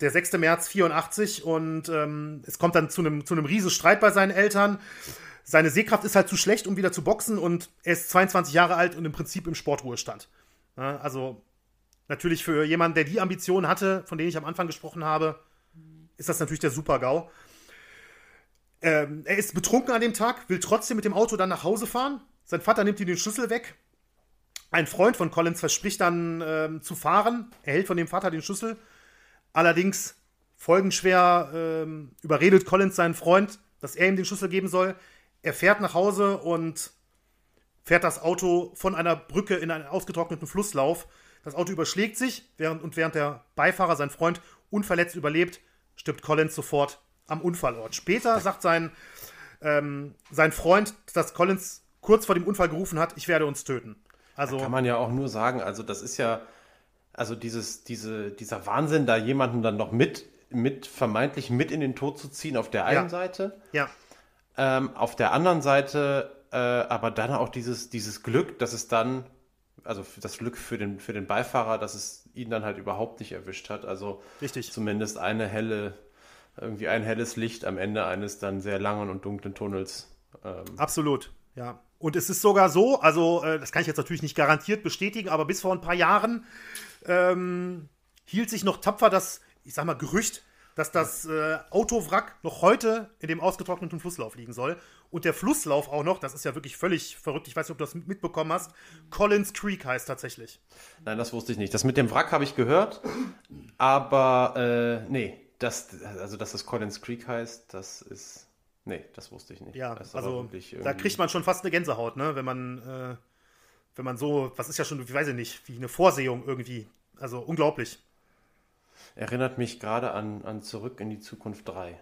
Der 6. März 84 und ähm, es kommt dann zu einem zu einem riesen Streit bei seinen Eltern. Seine Sehkraft ist halt zu schlecht, um wieder zu boxen und er ist 22 Jahre alt und im Prinzip im Sportruhestand. Ja, also natürlich für jemanden, der die Ambitionen hatte, von denen ich am Anfang gesprochen habe, ist das natürlich der Super-GAU. Ähm, er ist betrunken an dem Tag, will trotzdem mit dem Auto dann nach Hause fahren. Sein Vater nimmt ihm den Schlüssel weg. Ein Freund von Collins verspricht dann ähm, zu fahren. Er hält von dem Vater den Schlüssel. Allerdings folgenschwer ähm, überredet Collins seinen Freund, dass er ihm den Schlüssel geben soll. Er fährt nach Hause und fährt das Auto von einer Brücke in einen ausgetrockneten Flusslauf. Das Auto überschlägt sich während, und während der Beifahrer, sein Freund, unverletzt überlebt, stirbt Collins sofort am Unfallort. Später sagt sein, ähm, sein Freund, dass Collins kurz vor dem Unfall gerufen hat, ich werde uns töten. Also da kann man ja auch nur sagen, also das ist ja, also dieses, diese, dieser Wahnsinn, da jemanden dann noch mit, mit vermeintlich mit in den Tod zu ziehen, auf der einen Ja. Seite. ja, Ähm, auf der anderen Seite äh, aber dann auch dieses, dieses Glück, dass es dann, also das Glück für den, für den Beifahrer, dass es ihn dann halt überhaupt nicht erwischt hat. Also Richtig. zumindest eine helle, irgendwie ein helles Licht am Ende eines dann sehr langen und dunklen Tunnels. Ähm, Absolut, ja. Und es ist sogar so, also äh, das kann ich jetzt natürlich nicht garantiert bestätigen, aber bis vor ein paar Jahren ähm, hielt sich noch tapfer das, ich sag mal, Gerücht, dass das äh, Autowrack noch heute in dem ausgetrockneten Flusslauf liegen soll. Und der Flusslauf auch noch, das ist ja wirklich völlig verrückt, ich weiß nicht, ob du das mitbekommen hast, Collins Creek heißt tatsächlich. Nein, das wusste ich nicht. Das mit dem Wrack habe ich gehört, aber äh, nee, das, also dass das Collins Creek heißt, das ist, nee, das wusste ich nicht. Ja, also wirklich da irgendwie- kriegt man schon fast eine Gänsehaut, ne? Wenn man, äh, wenn man so, was ist ja schon, ich weiß ich nicht, wie eine Vorsehung irgendwie. Also unglaublich. Erinnert mich gerade an, an Zurück in die Zukunft 3.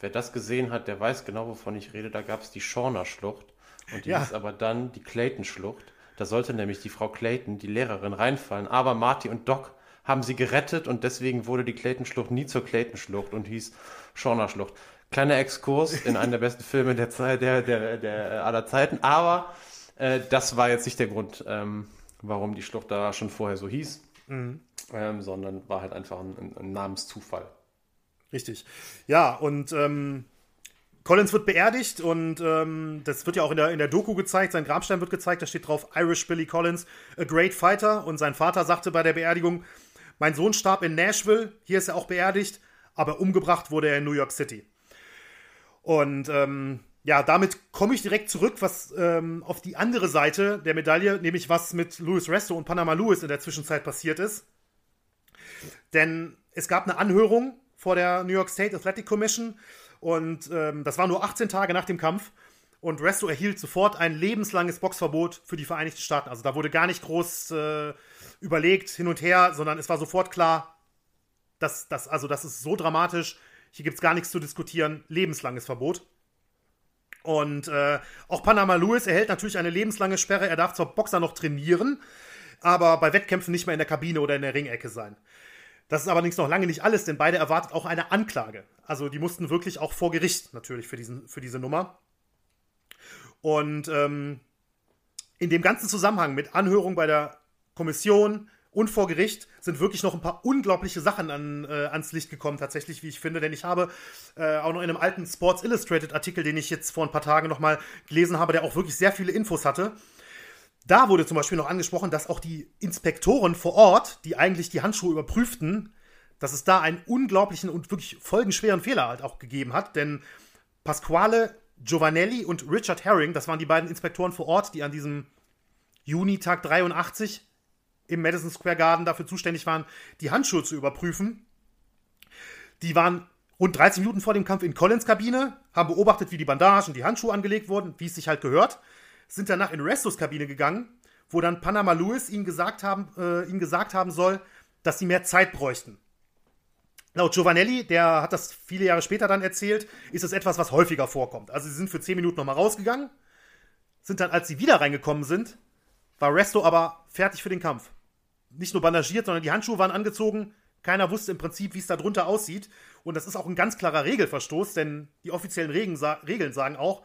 Wer das gesehen hat, der weiß genau, wovon ich rede. Da gab es die Schorner-Schlucht und die Ja. hieß aber dann die Clayton-Schlucht. Da sollte nämlich die Frau Clayton, die Lehrerin, reinfallen. Aber Marty und Doc haben sie gerettet und deswegen wurde die Clayton-Schlucht nie zur Clayton-Schlucht und hieß Schorner-Schlucht. Kleiner Exkurs in einen der besten Filme der, Zeit, der, der, der aller Zeiten, aber äh, das war jetzt nicht der Grund, ähm, warum die Schlucht da schon vorher so hieß, ähm, sondern war halt einfach ein, ein, ein Namenszufall. Richtig. Ja, und ähm, Collins wird beerdigt und ähm, das wird ja auch in der, in der Doku gezeigt. Sein Grabstein wird gezeigt, da steht drauf Irish Billy Collins, a great fighter. Und sein Vater sagte bei der Beerdigung, mein Sohn starb in Nashville, hier ist er auch beerdigt, aber umgebracht wurde er in New York City. Und ähm, ja, damit komme ich direkt zurück, was ähm, auf die andere Seite der Medaille, nämlich was mit Louis Resto und Panama Louis in der Zwischenzeit passiert ist. Denn es gab eine Anhörung vor der New York State Athletic Commission und ähm, das war nur 18 Tage nach dem Kampf. Und Resto erhielt sofort ein lebenslanges Boxverbot für die Vereinigten Staaten. Also da wurde gar nicht groß äh, überlegt hin und her, sondern es war sofort klar, dass das, also das ist so dramatisch. Hier gibt es gar nichts zu diskutieren. Lebenslanges Verbot. Und äh, auch Panama Lewis erhält natürlich eine lebenslange Sperre. Er darf zwar Boxer noch trainieren, aber bei Wettkämpfen nicht mehr in der Kabine oder in der Ringecke sein. Das ist allerdings noch lange nicht alles, denn beide erwartet auch eine Anklage. Also die mussten wirklich auch vor Gericht natürlich für, diesen, für diese Nummer. Und ähm, in dem ganzen Zusammenhang mit Anhörung bei der Kommission und vor Gericht sind wirklich noch ein paar unglaubliche Sachen an, äh, ans Licht gekommen, tatsächlich, wie ich finde. Denn ich habe äh, auch noch in einem alten Sports Illustrated Artikel, den ich jetzt vor ein paar Tagen nochmal gelesen habe, der auch wirklich sehr viele Infos hatte. Da wurde zum Beispiel noch angesprochen, dass auch die Inspektoren vor Ort, die eigentlich die Handschuhe überprüften, dass es da einen unglaublichen und wirklich folgenschweren Fehler halt auch gegeben hat. Denn Pasquale Giovanelli und Richard Herring, das waren die beiden Inspektoren vor Ort, die an diesem Junitag 83 im Madison Square Garden dafür zuständig waren, die Handschuhe zu überprüfen. Die waren rund 30 Minuten vor dem Kampf in Collins Kabine, haben beobachtet, wie die Bandagen, die Handschuhe angelegt wurden, wie es sich halt gehört, sind danach in Restos Kabine gegangen, wo dann Panama Lewis ihnen gesagt haben, äh, ihnen gesagt haben soll, dass sie mehr Zeit bräuchten. Laut Giovanelli, der hat das viele Jahre später dann erzählt, ist es etwas, was häufiger vorkommt. Also sie sind für 10 Minuten nochmal rausgegangen, sind dann, als sie wieder reingekommen sind, war Resto aber fertig für den Kampf. Nicht nur bandagiert, sondern die Handschuhe waren angezogen. Keiner wusste im Prinzip, wie es da drunter aussieht. Und das ist auch ein ganz klarer Regelverstoß, denn die offiziellen Regeln sagen auch,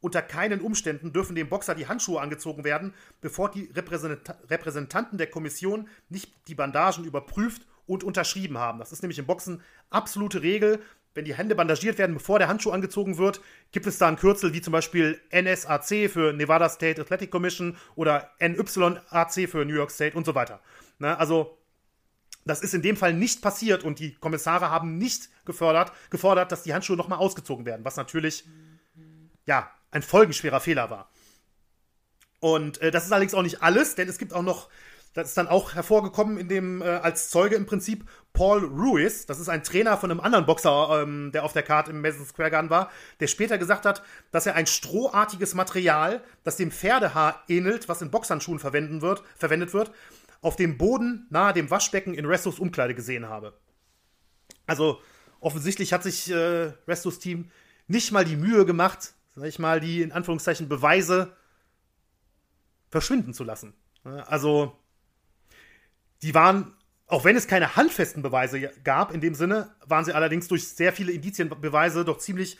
unter keinen Umständen dürfen dem Boxer die Handschuhe angezogen werden, bevor die Repräsentanten der Kommission nicht die Bandagen überprüft und unterschrieben haben. Das ist nämlich im Boxen absolute Regel. Wenn die Hände bandagiert werden, bevor der Handschuh angezogen wird, gibt es da ein Kürzel wie zum Beispiel NSAC für Nevada State Athletic Commission oder NYAC für New York State und so weiter. Na, also das ist in dem Fall nicht passiert und die Kommissare haben nicht gefordert, gefordert dass die Handschuhe nochmal ausgezogen werden, was natürlich ja ein folgenschwerer Fehler war. Und äh, das ist allerdings auch nicht alles, denn es gibt auch noch, das ist dann auch hervorgekommen in dem, äh, als Zeuge im Prinzip, Paul Ruiz, das ist ein Trainer von einem anderen Boxer, ähm, der auf der Karte im Madison Square Garden war, der später gesagt hat, dass er ein strohartiges Material, das dem Pferdehaar ähnelt, was in Boxhandschuhen verwenden wird, verwendet wird, auf dem Boden nahe dem Waschbecken in Restos Umkleide gesehen habe. Also offensichtlich hat sich äh, Restos Team nicht mal die Mühe gemacht, sag ich mal, die in Anführungszeichen Beweise verschwinden zu lassen. Also, die waren, auch wenn es keine handfesten Beweise gab, in dem Sinne, waren sie allerdings durch sehr viele Indizienbeweise doch ziemlich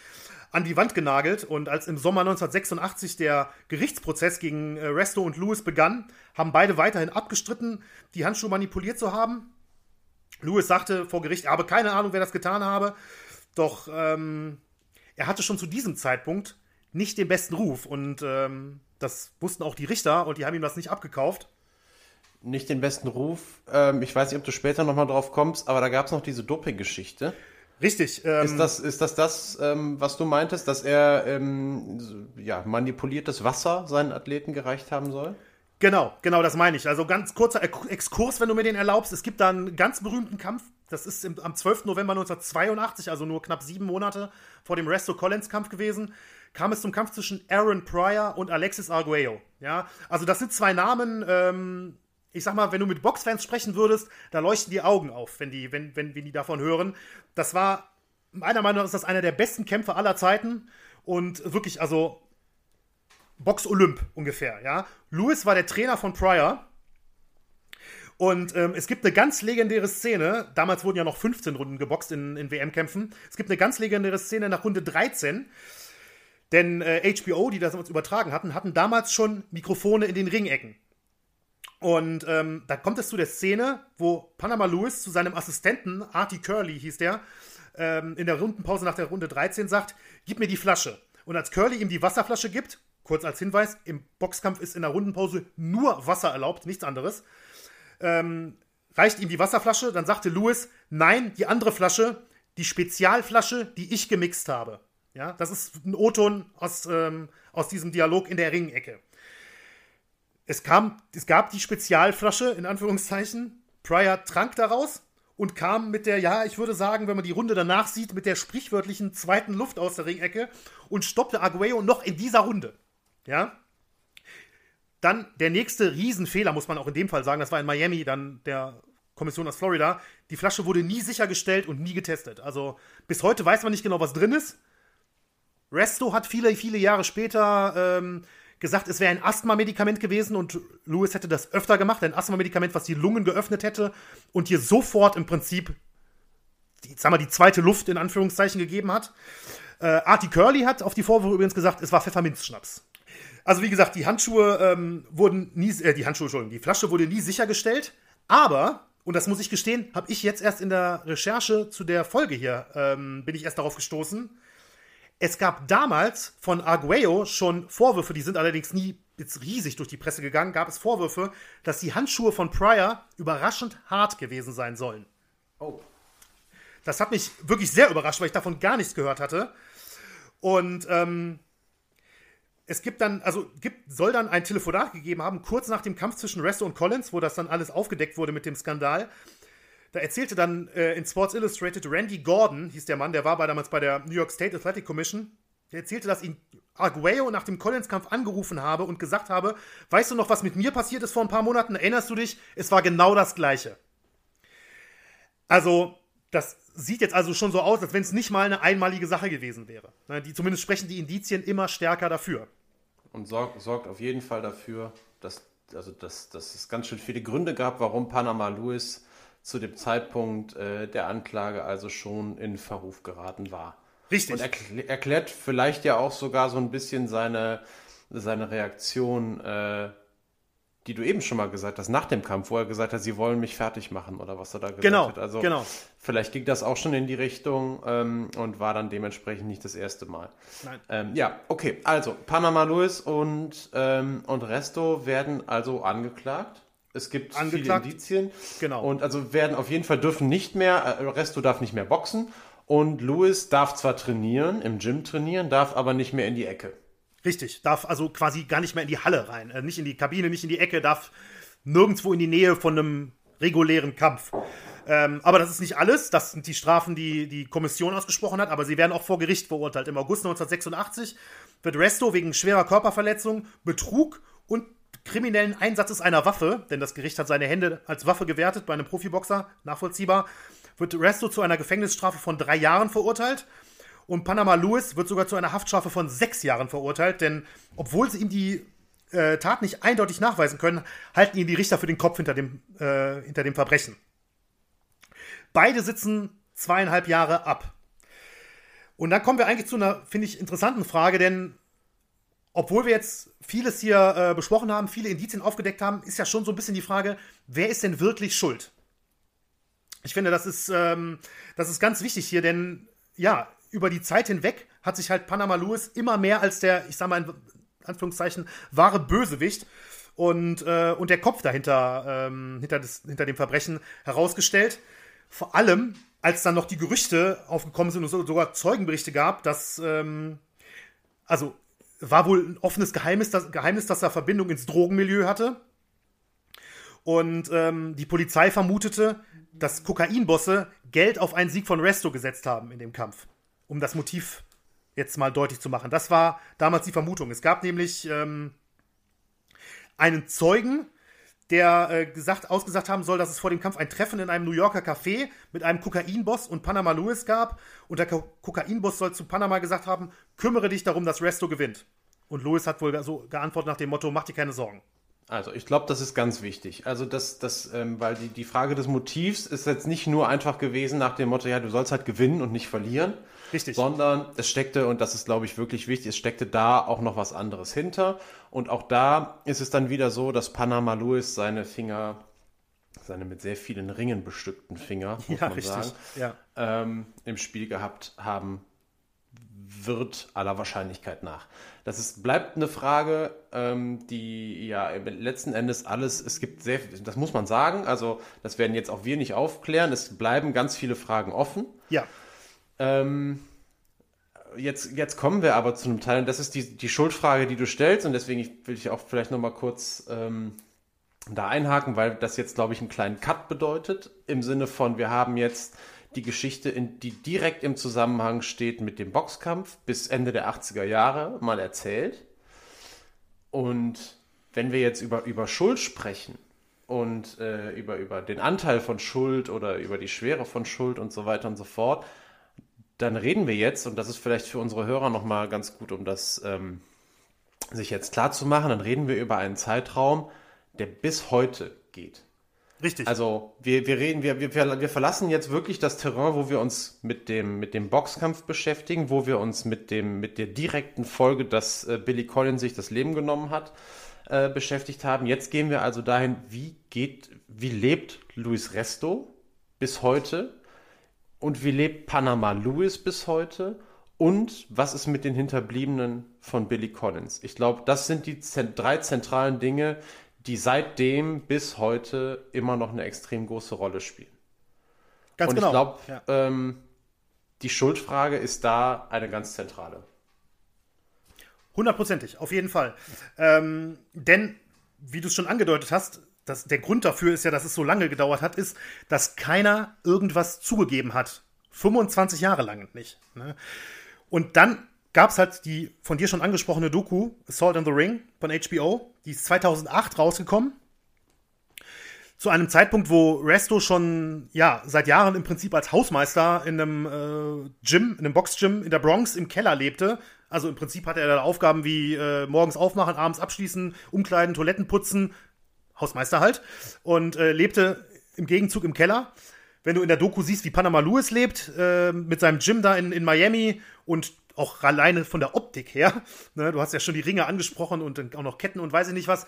an die Wand genagelt. Und als im Sommer 1986 der Gerichtsprozess gegen äh, Resto und Lewis begann, haben beide weiterhin abgestritten, die Handschuhe manipuliert zu haben. Lewis sagte vor Gericht, er habe keine Ahnung, wer das getan habe. Doch ähm, er hatte schon zu diesem Zeitpunkt nicht den besten Ruf. Und ähm, das wussten auch die Richter und die haben ihm das nicht abgekauft. Nicht den besten Ruf. Ähm, ich weiß nicht, ob du später nochmal drauf kommst, aber da gab es noch diese Doping-Geschichte. Richtig. Ähm, ist, das, ist das das, ähm, was du meintest, dass er ähm, ja, manipuliertes Wasser seinen Athleten gereicht haben soll? Genau, genau, das meine ich. Also ganz kurzer Exkurs, wenn du mir den erlaubst. Es gibt da einen ganz berühmten Kampf. Das ist im, am 12. November 1982, also nur knapp sieben Monate vor dem Resto Collins Kampf gewesen kam es zum Kampf zwischen Aaron Pryor und Alexis Arguello. Ja, also das sind zwei Namen, ähm, ich sag mal, wenn du mit Boxfans sprechen würdest, da leuchten die Augen auf, wenn die, wenn, wenn, wenn die davon hören. Das war, meiner Meinung nach ist das einer der besten Kämpfe aller Zeiten und wirklich, also Box Olymp ungefähr, ja. Lewis war der Trainer von Pryor. Und ähm, es gibt eine ganz legendäre Szene, damals wurden ja noch 15 Runden geboxt in, in WM-Kämpfen. Es gibt eine ganz legendäre Szene nach Runde 13. Denn äh, HBO, die das übertragen hatten, hatten damals schon Mikrofone in den Ringecken. Und ähm, da kommt es zu der Szene, wo Panama Lewis zu seinem Assistenten, Artie Curly hieß der, ähm, in der Rundenpause nach der Runde 13 sagt, gib mir die Flasche. Und als Curly ihm die Wasserflasche gibt, kurz als Hinweis, im Boxkampf ist in der Rundenpause nur Wasser erlaubt, nichts anderes, ähm, reicht ihm die Wasserflasche, dann sagte Lewis, nein, die andere Flasche, die Spezialflasche, die ich gemixt habe. Ja, das ist ein O-Ton aus, ähm, aus diesem Dialog in der Ringecke. Es, kam, es gab die Spezialflasche, in Anführungszeichen. Pryor trank daraus und kam mit der, ja, ich würde sagen, wenn man die Runde danach sieht, mit der sprichwörtlichen zweiten Luft aus der Ringecke und stoppte Aguayo noch in dieser Runde. Ja. Dann der nächste Riesenfehler, muss man auch in dem Fall sagen, das war in Miami, dann der Kommission aus Florida. Die Flasche wurde nie sichergestellt und nie getestet. Also bis heute weiß man nicht genau, was drin ist. Resto hat viele, viele Jahre später ähm, gesagt, es wäre ein Asthma-Medikament gewesen und Lewis hätte das öfter gemacht, ein Asthma-Medikament, was die Lungen geöffnet hätte und hier sofort im Prinzip, die, sag mal, die zweite Luft in Anführungszeichen gegeben hat. Äh, Artie Curly hat auf die Vorwürfe übrigens gesagt, es war Pfefferminzschnaps. Also wie gesagt, die Handschuhe ähm, wurden nie, äh, die Handschuhe, Entschuldigung, die Flasche wurde nie sichergestellt, aber und das muss ich gestehen, habe ich jetzt erst in der Recherche zu der Folge hier, ähm, bin ich erst darauf gestoßen, es gab damals von Arguello schon Vorwürfe, die sind allerdings nie jetzt riesig durch die Presse gegangen, gab es Vorwürfe, dass die Handschuhe von Pryor überraschend hart gewesen sein sollen. Oh. Das hat mich wirklich sehr überrascht, weil ich davon gar nichts gehört hatte. Und ähm, es gibt dann, also gibt, soll dann ein Telefonat gegeben haben, kurz nach dem Kampf zwischen Resto und Collins, wo das dann alles aufgedeckt wurde mit dem Skandal. Da erzählte dann äh, in Sports Illustrated Randy Gordon, hieß der Mann, der war bei, damals bei der New York State Athletic Commission, der erzählte, dass ihn Arguello nach dem Collins-Kampf angerufen habe und gesagt habe, weißt du noch, was mit mir passiert ist vor ein paar Monaten? Erinnerst du dich? Es war genau das Gleiche. Also, das sieht jetzt also schon so aus, als wenn es nicht mal eine einmalige Sache gewesen wäre. Die, zumindest sprechen die Indizien immer stärker dafür. Und sorgt, sorgt auf jeden Fall dafür, dass also dass, dass es ganz schön viele Gründe gab, warum Panama Lewis zu dem Zeitpunkt äh, der Anklage also schon in Verruf geraten war. Richtig. Und erkl erklärt vielleicht ja auch sogar so ein bisschen seine, seine Reaktion, äh, die du eben schon mal gesagt hast, nach dem Kampf, wo er gesagt hat, sie wollen mich fertig machen oder was er da gesagt genau, hat. Also genau. vielleicht ging das auch schon in die Richtung ähm, und war dann dementsprechend nicht das erste Mal. Nein. Ähm, ja, okay. Also Panama Lewis und, ähm, und Resto werden also angeklagt. Es gibt Angeklagt. viele Indizien. Genau. Und also werden auf jeden Fall dürfen nicht mehr, äh, Resto darf nicht mehr boxen und Lewis darf zwar trainieren, im Gym trainieren, darf aber nicht mehr in die Ecke. Richtig, darf also quasi gar nicht mehr in die Halle rein, äh, nicht in die Kabine, nicht in die Ecke, darf nirgendwo in die Nähe von einem regulären Kampf. Ähm, aber das ist nicht alles, das sind die Strafen, die die Kommission ausgesprochen hat, aber sie werden auch vor Gericht verurteilt. Im August 1986 wird Resto wegen schwerer Körperverletzung, Betrug und kriminellen Einsatzes einer Waffe, denn das Gericht hat seine Hände als Waffe gewertet bei einem Profiboxer, nachvollziehbar, wird Resto zu einer Gefängnisstrafe von drei Jahren verurteilt. Und Panama Lewis wird sogar zu einer Haftstrafe von sechs Jahren verurteilt, denn obwohl sie ihm die äh, Tat nicht eindeutig nachweisen können, halten ihn die Richter für den Kopf hinter dem, äh, hinter dem Verbrechen. Beide sitzen zweieinhalb Jahre ab. Und dann kommen wir eigentlich zu einer, finde ich, interessanten Frage, denn obwohl wir jetzt vieles hier äh, besprochen haben, viele Indizien aufgedeckt haben, ist ja schon so ein bisschen die Frage, wer ist denn wirklich schuld? Ich finde, das ist, ähm, das ist ganz wichtig hier, denn ja, über die Zeit hinweg hat sich halt Panama Lewis immer mehr als der, ich sag mal in Anführungszeichen, wahre Bösewicht und, äh, und der Kopf dahinter, ähm, hinter, des, hinter dem Verbrechen herausgestellt. Vor allem, als dann noch die Gerüchte aufgekommen sind und so, sogar Zeugenberichte gab, dass, ähm, also war wohl ein offenes Geheimnis, dass, Geheimnis, dass er Verbindung ins Drogenmilieu hatte. Und ähm, die Polizei vermutete, dass Kokainbosse Geld auf einen Sieg von Resto gesetzt haben in dem Kampf. Um das Motiv jetzt mal deutlich zu machen. Das war damals die Vermutung. Es gab nämlich ähm, einen Zeugen, der äh, gesagt, ausgesagt haben soll, dass es vor dem Kampf ein Treffen in einem New Yorker Café mit einem Kokainboss und Panama Lewis gab. Und der Ko Kokainboss soll zu Panama gesagt haben, kümmere dich darum, dass Resto gewinnt. Und Lewis hat wohl so geantwortet nach dem Motto, mach dir keine Sorgen. Also ich glaube, das ist ganz wichtig. Also das, das, ähm, weil die, die Frage des Motivs ist jetzt nicht nur einfach gewesen nach dem Motto, ja, du sollst halt gewinnen und nicht verlieren. Richtig. Sondern es steckte, und das ist, glaube ich, wirklich wichtig, es steckte da auch noch was anderes hinter. Und auch da ist es dann wieder so, dass Panama Lewis seine Finger, seine mit sehr vielen Ringen bestückten Finger, muss Ja, man richtig. sagen, Ja. ähm, im Spiel gehabt haben wird aller Wahrscheinlichkeit nach. Das ist, bleibt eine Frage, ähm, die ja letzten Endes alles, es gibt sehr, das muss man sagen, also das werden jetzt auch wir nicht aufklären, es bleiben ganz viele Fragen offen. Ja. Ähm, jetzt, jetzt kommen wir aber zu einem Teil, und das ist die, die Schuldfrage, die du stellst, und deswegen will ich auch vielleicht nochmal kurz ähm, da einhaken, weil das jetzt, glaube ich, einen kleinen Cut bedeutet, im Sinne von, wir haben jetzt die Geschichte, in, die direkt im Zusammenhang steht mit dem Boxkampf bis Ende der 80er Jahre mal erzählt. Und wenn wir jetzt über, über Schuld sprechen und äh, über, über den Anteil von Schuld oder über die Schwere von Schuld und so weiter und so fort, dann reden wir jetzt, und das ist vielleicht für unsere Hörer nochmal ganz gut, um das ähm, sich jetzt klar zu machen, dann reden wir über einen Zeitraum, der bis heute geht. Richtig. Also wir, wir reden, wir, wir, wir verlassen jetzt wirklich das Terrain, wo wir uns mit dem, mit dem Boxkampf beschäftigen, wo wir uns mit, dem, mit der direkten Folge, dass äh, Billy Collins sich das Leben genommen hat, äh, beschäftigt haben. Jetzt gehen wir also dahin, wie geht, wie lebt Luis Resto bis heute und wie lebt Panama Lewis bis heute und was ist mit den Hinterbliebenen von Billy Collins? Ich glaube, das sind die drei zentralen Dinge, die seitdem bis heute immer noch eine extrem große Rolle spielen. Ganz Und genau. ich glaube, ja. ähm, die Schuldfrage ist da eine ganz zentrale. Hundertprozentig, auf jeden Fall. Ähm, denn, wie du es schon angedeutet hast, das, der Grund dafür ist ja, dass es so lange gedauert hat, ist, dass keiner irgendwas zugegeben hat. 25 Jahre lang nicht. Ne? Und dann gab es halt die von dir schon angesprochene Doku Assault on the Ring von HBO. Die ist 2008 rausgekommen. Zu einem Zeitpunkt, wo Resto schon ja seit Jahren im Prinzip als Hausmeister in einem äh, Gym, in einem Boxgym in der Bronx im Keller lebte. Also im Prinzip hatte er da Aufgaben wie äh, morgens aufmachen, abends abschließen, umkleiden, Toiletten putzen, Hausmeister halt, und äh, lebte im Gegenzug im Keller. Wenn du in der Doku siehst, wie Panama Lewis lebt, äh, mit seinem Gym da in, in Miami und auch alleine von der Optik her, ne, du hast ja schon die Ringe angesprochen und auch noch Ketten und weiß ich nicht was,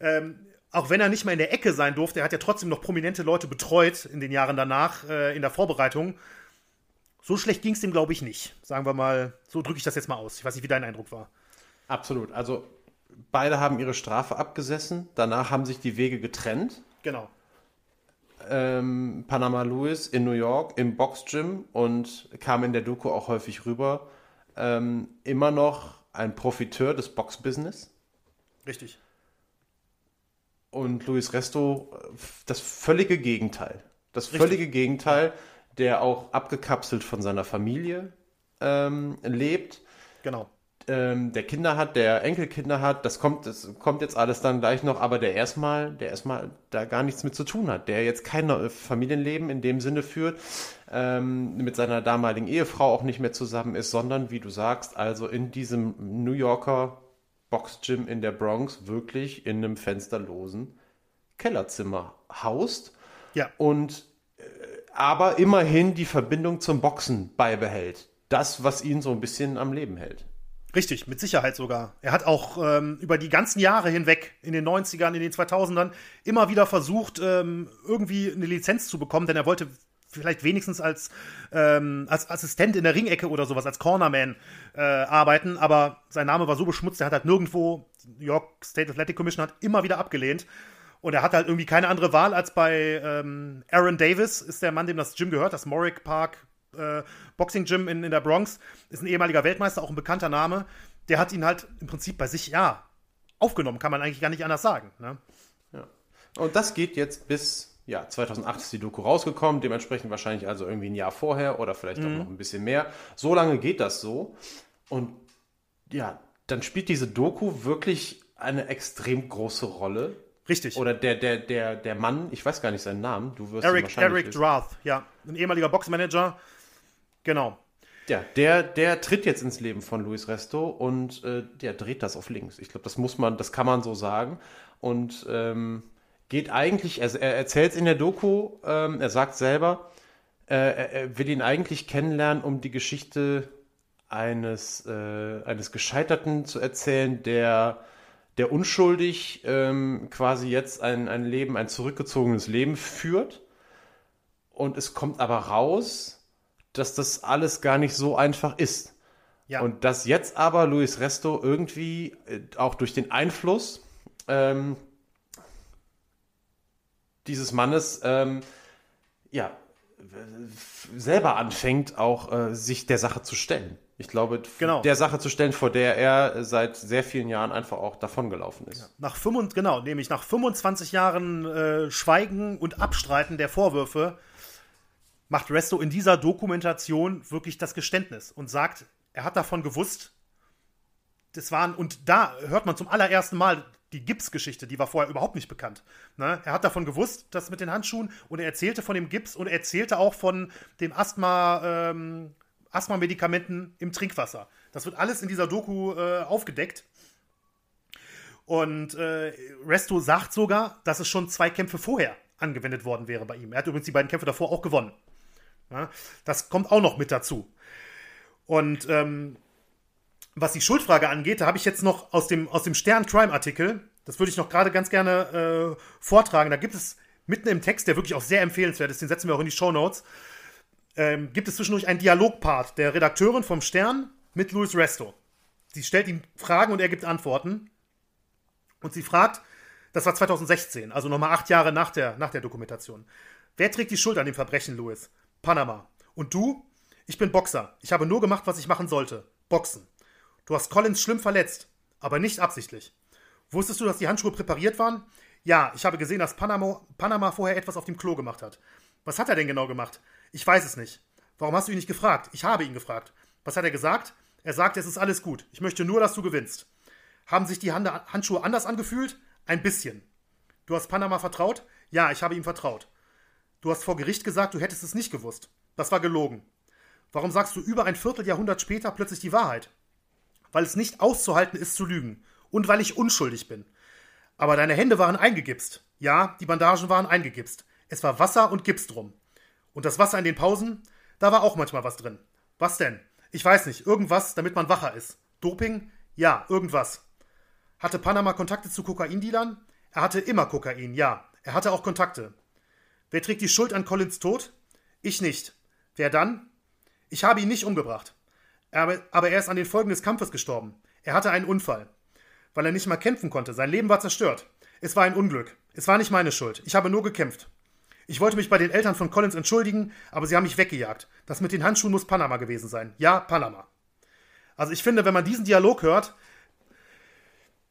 ähm, auch wenn er nicht mal in der Ecke sein durfte, er hat ja trotzdem noch prominente Leute betreut in den Jahren danach, äh, in der Vorbereitung. So schlecht ging es dem, glaube ich, nicht. Sagen wir mal, so drücke ich das jetzt mal aus. Ich weiß nicht, wie dein Eindruck war. Absolut. Also beide haben ihre Strafe abgesessen. Danach haben sich die Wege getrennt. Genau. Ähm, Panama Lewis in New York im Boxgym und kam in der Doku auch häufig rüber. Ähm, immer noch ein Profiteur des Boxbusiness. Richtig. Und Luis Resto das völlige Gegenteil. Das völlige Richtig. Gegenteil, der auch abgekapselt von seiner Familie ähm, lebt. Genau. Ähm, der Kinder hat, der Enkelkinder hat, das kommt, das kommt jetzt alles dann gleich noch, aber der erstmal, der erstmal da gar nichts mit zu tun hat, der jetzt kein Familienleben in dem Sinne führt, ähm, mit seiner damaligen Ehefrau auch nicht mehr zusammen ist, sondern wie du sagst, also in diesem New Yorker Boxgym in der Bronx wirklich in einem fensterlosen Kellerzimmer haust. Ja. Und äh, aber immerhin die Verbindung zum Boxen beibehält. Das, was ihn so ein bisschen am Leben hält. Richtig, mit Sicherheit sogar. Er hat auch ähm, über die ganzen Jahre hinweg, in den 90ern, in den 2000ern, immer wieder versucht, ähm, irgendwie eine Lizenz zu bekommen, denn er wollte vielleicht wenigstens als, ähm, als Assistent in der Ringecke oder sowas, als Cornerman äh, arbeiten, aber sein Name war so beschmutzt, er hat halt nirgendwo, New York State Athletic Commission hat immer wieder abgelehnt. Und er hat halt irgendwie keine andere Wahl als bei ähm, Aaron Davis, ist der Mann, dem das Gym gehört, das Morrick Park äh, Boxing Gym in, in der Bronx, ist ein ehemaliger Weltmeister, auch ein bekannter Name. Der hat ihn halt im Prinzip bei sich, ja, aufgenommen, kann man eigentlich gar nicht anders sagen. Ne? Ja. Und das geht jetzt bis ja, 2008 ist die Doku rausgekommen, dementsprechend wahrscheinlich also irgendwie ein Jahr vorher oder vielleicht mhm. auch noch ein bisschen mehr. So lange geht das so. Und ja, dann spielt diese Doku wirklich eine extrem große Rolle. Richtig. Oder der, der, der, der Mann, ich weiß gar nicht seinen Namen, du wirst Eric, Eric Drath, ja. Ein ehemaliger Boxmanager. Genau. Ja, der, der tritt jetzt ins Leben von Luis Resto und äh, der dreht das auf links. Ich glaube, das muss man, das kann man so sagen. Und ähm, geht eigentlich, also er erzählt es in der Doku, ähm, er sagt selber, äh, er will ihn eigentlich kennenlernen, um die Geschichte eines, äh, eines Gescheiterten zu erzählen, der, der unschuldig ähm, quasi jetzt ein, ein Leben, ein zurückgezogenes Leben führt. Und es kommt aber raus, dass das alles gar nicht so einfach ist. Ja. Und dass jetzt aber Luis Resto irgendwie äh, auch durch den Einfluss ähm, dieses Mannes ähm, ja selber anfängt, auch äh, sich der Sache zu stellen. Ich glaube, genau. der Sache zu stellen, vor der er seit sehr vielen Jahren einfach auch davongelaufen ist. Ja. Nach 25, genau, nämlich nach 25 Jahren äh, Schweigen und Abstreiten der Vorwürfe macht Resto in dieser Dokumentation wirklich das Geständnis und sagt, er hat davon gewusst. Das waren, und da hört man zum allerersten Mal die Gips-Geschichte, die war vorher überhaupt nicht bekannt. Ne? Er hat davon gewusst, das mit den Handschuhen, und er erzählte von dem Gips und er erzählte auch von dem Asthma, ähm, Asthma-Medikamenten im Trinkwasser. Das wird alles in dieser Doku äh, aufgedeckt. Und äh, Resto sagt sogar, dass es schon zwei Kämpfe vorher angewendet worden wäre bei ihm. Er hat übrigens die beiden Kämpfe davor auch gewonnen. Ja? Das kommt auch noch mit dazu. Und ähm, was die Schuldfrage angeht, da habe ich jetzt noch aus dem, aus dem Stern-Crime-Artikel, das würde ich noch gerade ganz gerne äh, vortragen. Da gibt es mitten im Text, der wirklich auch sehr empfehlenswert ist, den setzen wir auch in die Show Notes, ähm, gibt es zwischendurch einen Dialogpart der Redakteurin vom Stern mit Louis Resto. Sie stellt ihm Fragen und er gibt Antworten. Und sie fragt, das war 2016, also nochmal acht Jahre nach der, nach der Dokumentation. Wer trägt die Schuld an dem Verbrechen, Louis? Panama. Und du? Ich bin Boxer. Ich habe nur gemacht, was ich machen sollte. Boxen. Du hast Collins schlimm verletzt, aber nicht absichtlich. Wusstest du, dass die Handschuhe präpariert waren? Ja, ich habe gesehen, dass Panama, Panama vorher etwas auf dem Klo gemacht hat. Was hat er denn genau gemacht? Ich weiß es nicht. Warum hast du ihn nicht gefragt? Ich habe ihn gefragt. Was hat er gesagt? Er sagt, es ist alles gut. Ich möchte nur, dass du gewinnst. Haben sich die Hand Handschuhe anders angefühlt? Ein bisschen. Du hast Panama vertraut? Ja, ich habe ihm vertraut. Du hast vor Gericht gesagt, du hättest es nicht gewusst. Das war gelogen. Warum sagst du über ein Vierteljahrhundert später plötzlich die Wahrheit? weil es nicht auszuhalten ist zu lügen und weil ich unschuldig bin. Aber deine Hände waren eingegipst. Ja, die Bandagen waren eingegipst. Es war Wasser und Gips drum. Und das Wasser in den Pausen, da war auch manchmal was drin. Was denn? Ich weiß nicht, irgendwas, damit man wacher ist. Doping? Ja, irgendwas. Hatte Panama Kontakte zu Kokaindealern? Er hatte immer Kokain, ja. Er hatte auch Kontakte. Wer trägt die Schuld an Collins Tod? Ich nicht. Wer dann? Ich habe ihn nicht umgebracht. Aber, er ist an den Folgen des Kampfes gestorben. Er hatte einen Unfall. Weil er nicht mal kämpfen konnte. Sein Leben war zerstört. Es war ein Unglück. Es war nicht meine Schuld. Ich habe nur gekämpft. Ich wollte mich bei den Eltern von Collins entschuldigen, aber sie haben mich weggejagt. Das mit den Handschuhen muss Panama gewesen sein. Ja, Panama. Also ich finde, wenn man diesen Dialog hört,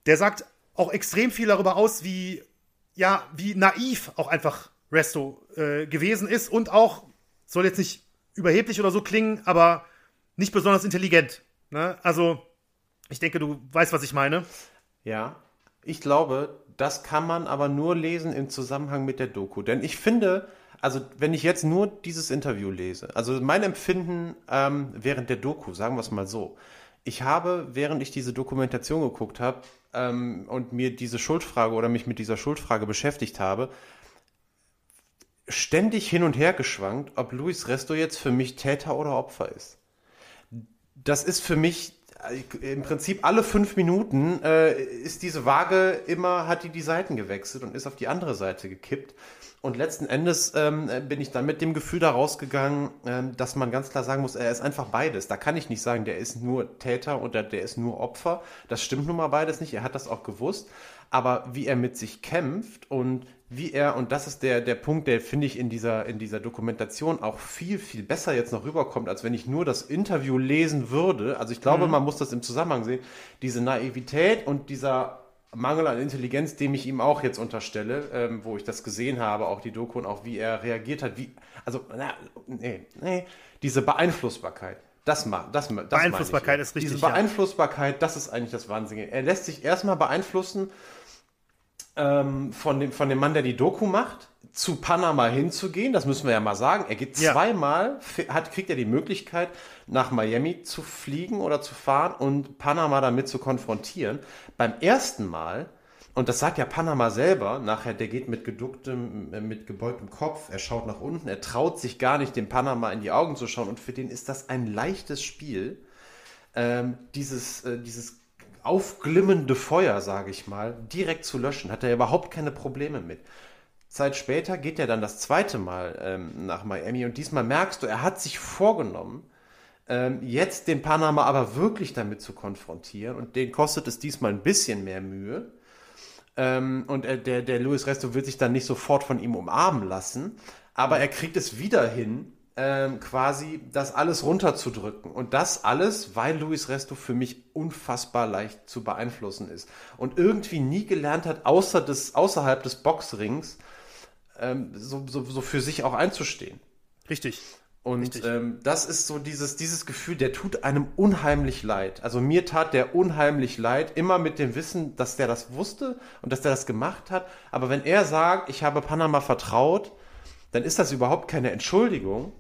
der sagt auch extrem viel darüber aus, wie, ja, wie naiv auch einfach Resto äh, gewesen ist und auch, soll jetzt nicht überheblich oder so klingen, aber nicht besonders intelligent. Ne? Also, ich denke, du weißt, was ich meine. Ja, ich glaube, das kann man aber nur lesen im Zusammenhang mit der Doku. Denn ich finde, also wenn ich jetzt nur dieses Interview lese, also mein Empfinden ähm, während der Doku, sagen wir es mal so, ich habe, während ich diese Dokumentation geguckt habe ähm, und mir diese Schuldfrage oder mich mit dieser Schuldfrage beschäftigt habe, ständig hin und her geschwankt, ob Luis Resto jetzt für mich Täter oder Opfer ist. Das ist für mich äh, im Prinzip alle fünf Minuten äh, ist diese Waage immer, hat die die Seiten gewechselt und ist auf die andere Seite gekippt. Und letzten Endes ähm, bin ich dann mit dem Gefühl da rausgegangen, ähm, dass man ganz klar sagen muss, er ist einfach beides. Da kann ich nicht sagen, der ist nur Täter oder der ist nur Opfer. Das stimmt nun mal beides nicht. Er hat das auch gewusst. Aber wie er mit sich kämpft und wie er, und das ist der, der Punkt, der finde ich in dieser, in dieser Dokumentation auch viel, viel besser jetzt noch rüberkommt, als wenn ich nur das Interview lesen würde. Also ich glaube, mhm. man muss das im Zusammenhang sehen. Diese Naivität und dieser Mangel an Intelligenz, dem ich ihm auch jetzt unterstelle, ähm, wo ich das gesehen habe, auch die Doku und auch wie er reagiert hat, wie, also, na, nee, nee, diese Beeinflussbarkeit. Das, macht, das, das Beeinflussbarkeit ist richtig. Diese Beeinflussbarkeit, ja. das ist eigentlich das Wahnsinnige. Er lässt sich erstmal beeinflussen ähm, von, dem, von dem Mann, der die Doku macht, zu Panama hinzugehen. Das müssen wir ja mal sagen. Er geht ja. zweimal, hat, kriegt er die Möglichkeit, nach Miami zu fliegen oder zu fahren und Panama damit zu konfrontieren. Beim ersten Mal, und das sagt ja Panama selber, nachher, der geht mit geducktem, äh, mit gebeugtem Kopf, er schaut nach unten, er traut sich gar nicht, dem Panama in die Augen zu schauen und für den ist das ein leichtes Spiel. Ähm, dieses, äh, dieses aufglimmende Feuer, sage ich mal, direkt zu löschen. Hat er überhaupt keine Probleme mit. Zeit später geht er dann das zweite Mal ähm, nach Miami und diesmal merkst du, er hat sich vorgenommen, ähm, jetzt den Panama aber wirklich damit zu konfrontieren und den kostet es diesmal ein bisschen mehr Mühe. Ähm, und äh, der, der Luis Resto wird sich dann nicht sofort von ihm umarmen lassen, aber er kriegt es wieder hin, ähm, quasi das alles runterzudrücken. Und das alles, weil Luis Resto für mich unfassbar leicht zu beeinflussen ist. Und irgendwie nie gelernt hat, außer des, außerhalb des Boxrings ähm, so, so, so für sich auch einzustehen. Richtig. Und ähm, das ist so dieses, dieses Gefühl, der tut einem unheimlich leid. Also mir tat der unheimlich leid, immer mit dem Wissen, dass der das wusste und dass der das gemacht hat. Aber wenn er sagt, ich habe Panama vertraut, dann ist das überhaupt keine Entschuldigung,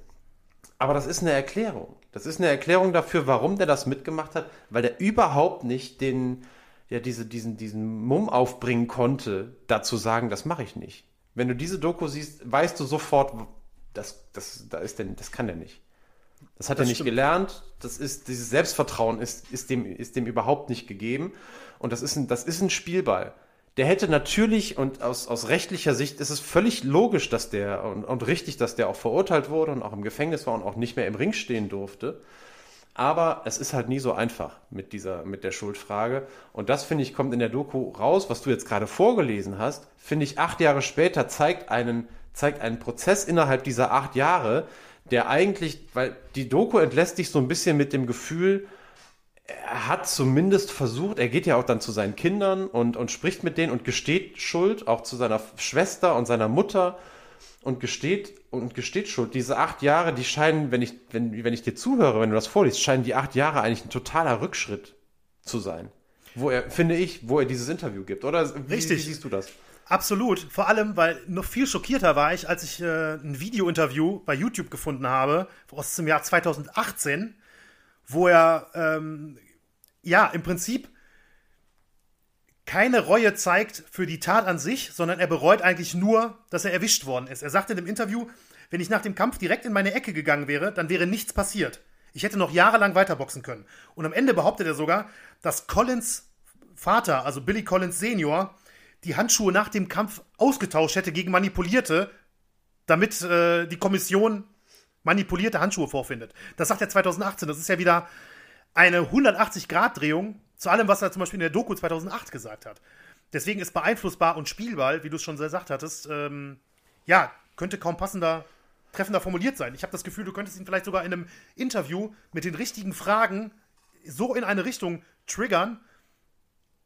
aber das ist eine Erklärung. Das ist eine Erklärung dafür, warum der das mitgemacht hat, weil der überhaupt nicht den, ja, diese, diesen, diesen Mumm aufbringen konnte, dazu sagen, das mache ich nicht. Wenn du diese Doku siehst, weißt du sofort, das, das, da ist denn, das kann der nicht. Das hat das er nicht stimmt. gelernt. Das ist, dieses Selbstvertrauen ist, ist, dem, ist dem überhaupt nicht gegeben. Und das ist ein, das ist ein Spielball der hätte natürlich, und aus, aus rechtlicher Sicht ist es völlig logisch, dass der und, und richtig, dass der auch verurteilt wurde und auch im Gefängnis war und auch nicht mehr im Ring stehen durfte. Aber es ist halt nie so einfach mit dieser, mit der Schuldfrage. Und das, finde ich, kommt in der Doku raus, was du jetzt gerade vorgelesen hast, finde ich, acht Jahre später zeigt einen, zeigt einen Prozess innerhalb dieser acht Jahre, der eigentlich, weil die Doku entlässt dich so ein bisschen mit dem Gefühl, er hat zumindest versucht, er geht ja auch dann zu seinen Kindern und, und spricht mit denen und gesteht Schuld, auch zu seiner Schwester und seiner Mutter und gesteht und gesteht Schuld. Diese acht Jahre, die scheinen, wenn ich, wenn, wenn ich dir zuhöre, wenn du das vorliest, scheinen die acht Jahre eigentlich ein totaler Rückschritt zu sein. Wo er, finde ich, wo er dieses Interview gibt, oder? Wie, Richtig. Wie siehst du das? Absolut. Vor allem, weil noch viel schockierter war ich, als ich äh, ein Video-Interview bei YouTube gefunden habe, aus dem Jahr 2018 wo er ähm, ja im Prinzip keine Reue zeigt für die Tat an sich, sondern er bereut eigentlich nur, dass er erwischt worden ist. Er sagte in dem Interview, wenn ich nach dem Kampf direkt in meine Ecke gegangen wäre, dann wäre nichts passiert. Ich hätte noch jahrelang weiterboxen können. Und am Ende behauptet er sogar, dass Collins Vater, also Billy Collins Senior, die Handschuhe nach dem Kampf ausgetauscht hätte gegen manipulierte, damit äh, die Kommission manipulierte Handschuhe vorfindet. Das sagt er 2018. Das ist ja wieder eine 180-Grad-Drehung zu allem, was er zum Beispiel in der Doku 2008 gesagt hat. Deswegen ist beeinflussbar und spielbar, wie du es schon gesagt hattest, ähm, ja, könnte kaum passender, treffender formuliert sein. Ich habe das Gefühl, du könntest ihn vielleicht sogar in einem Interview mit den richtigen Fragen so in eine Richtung triggern,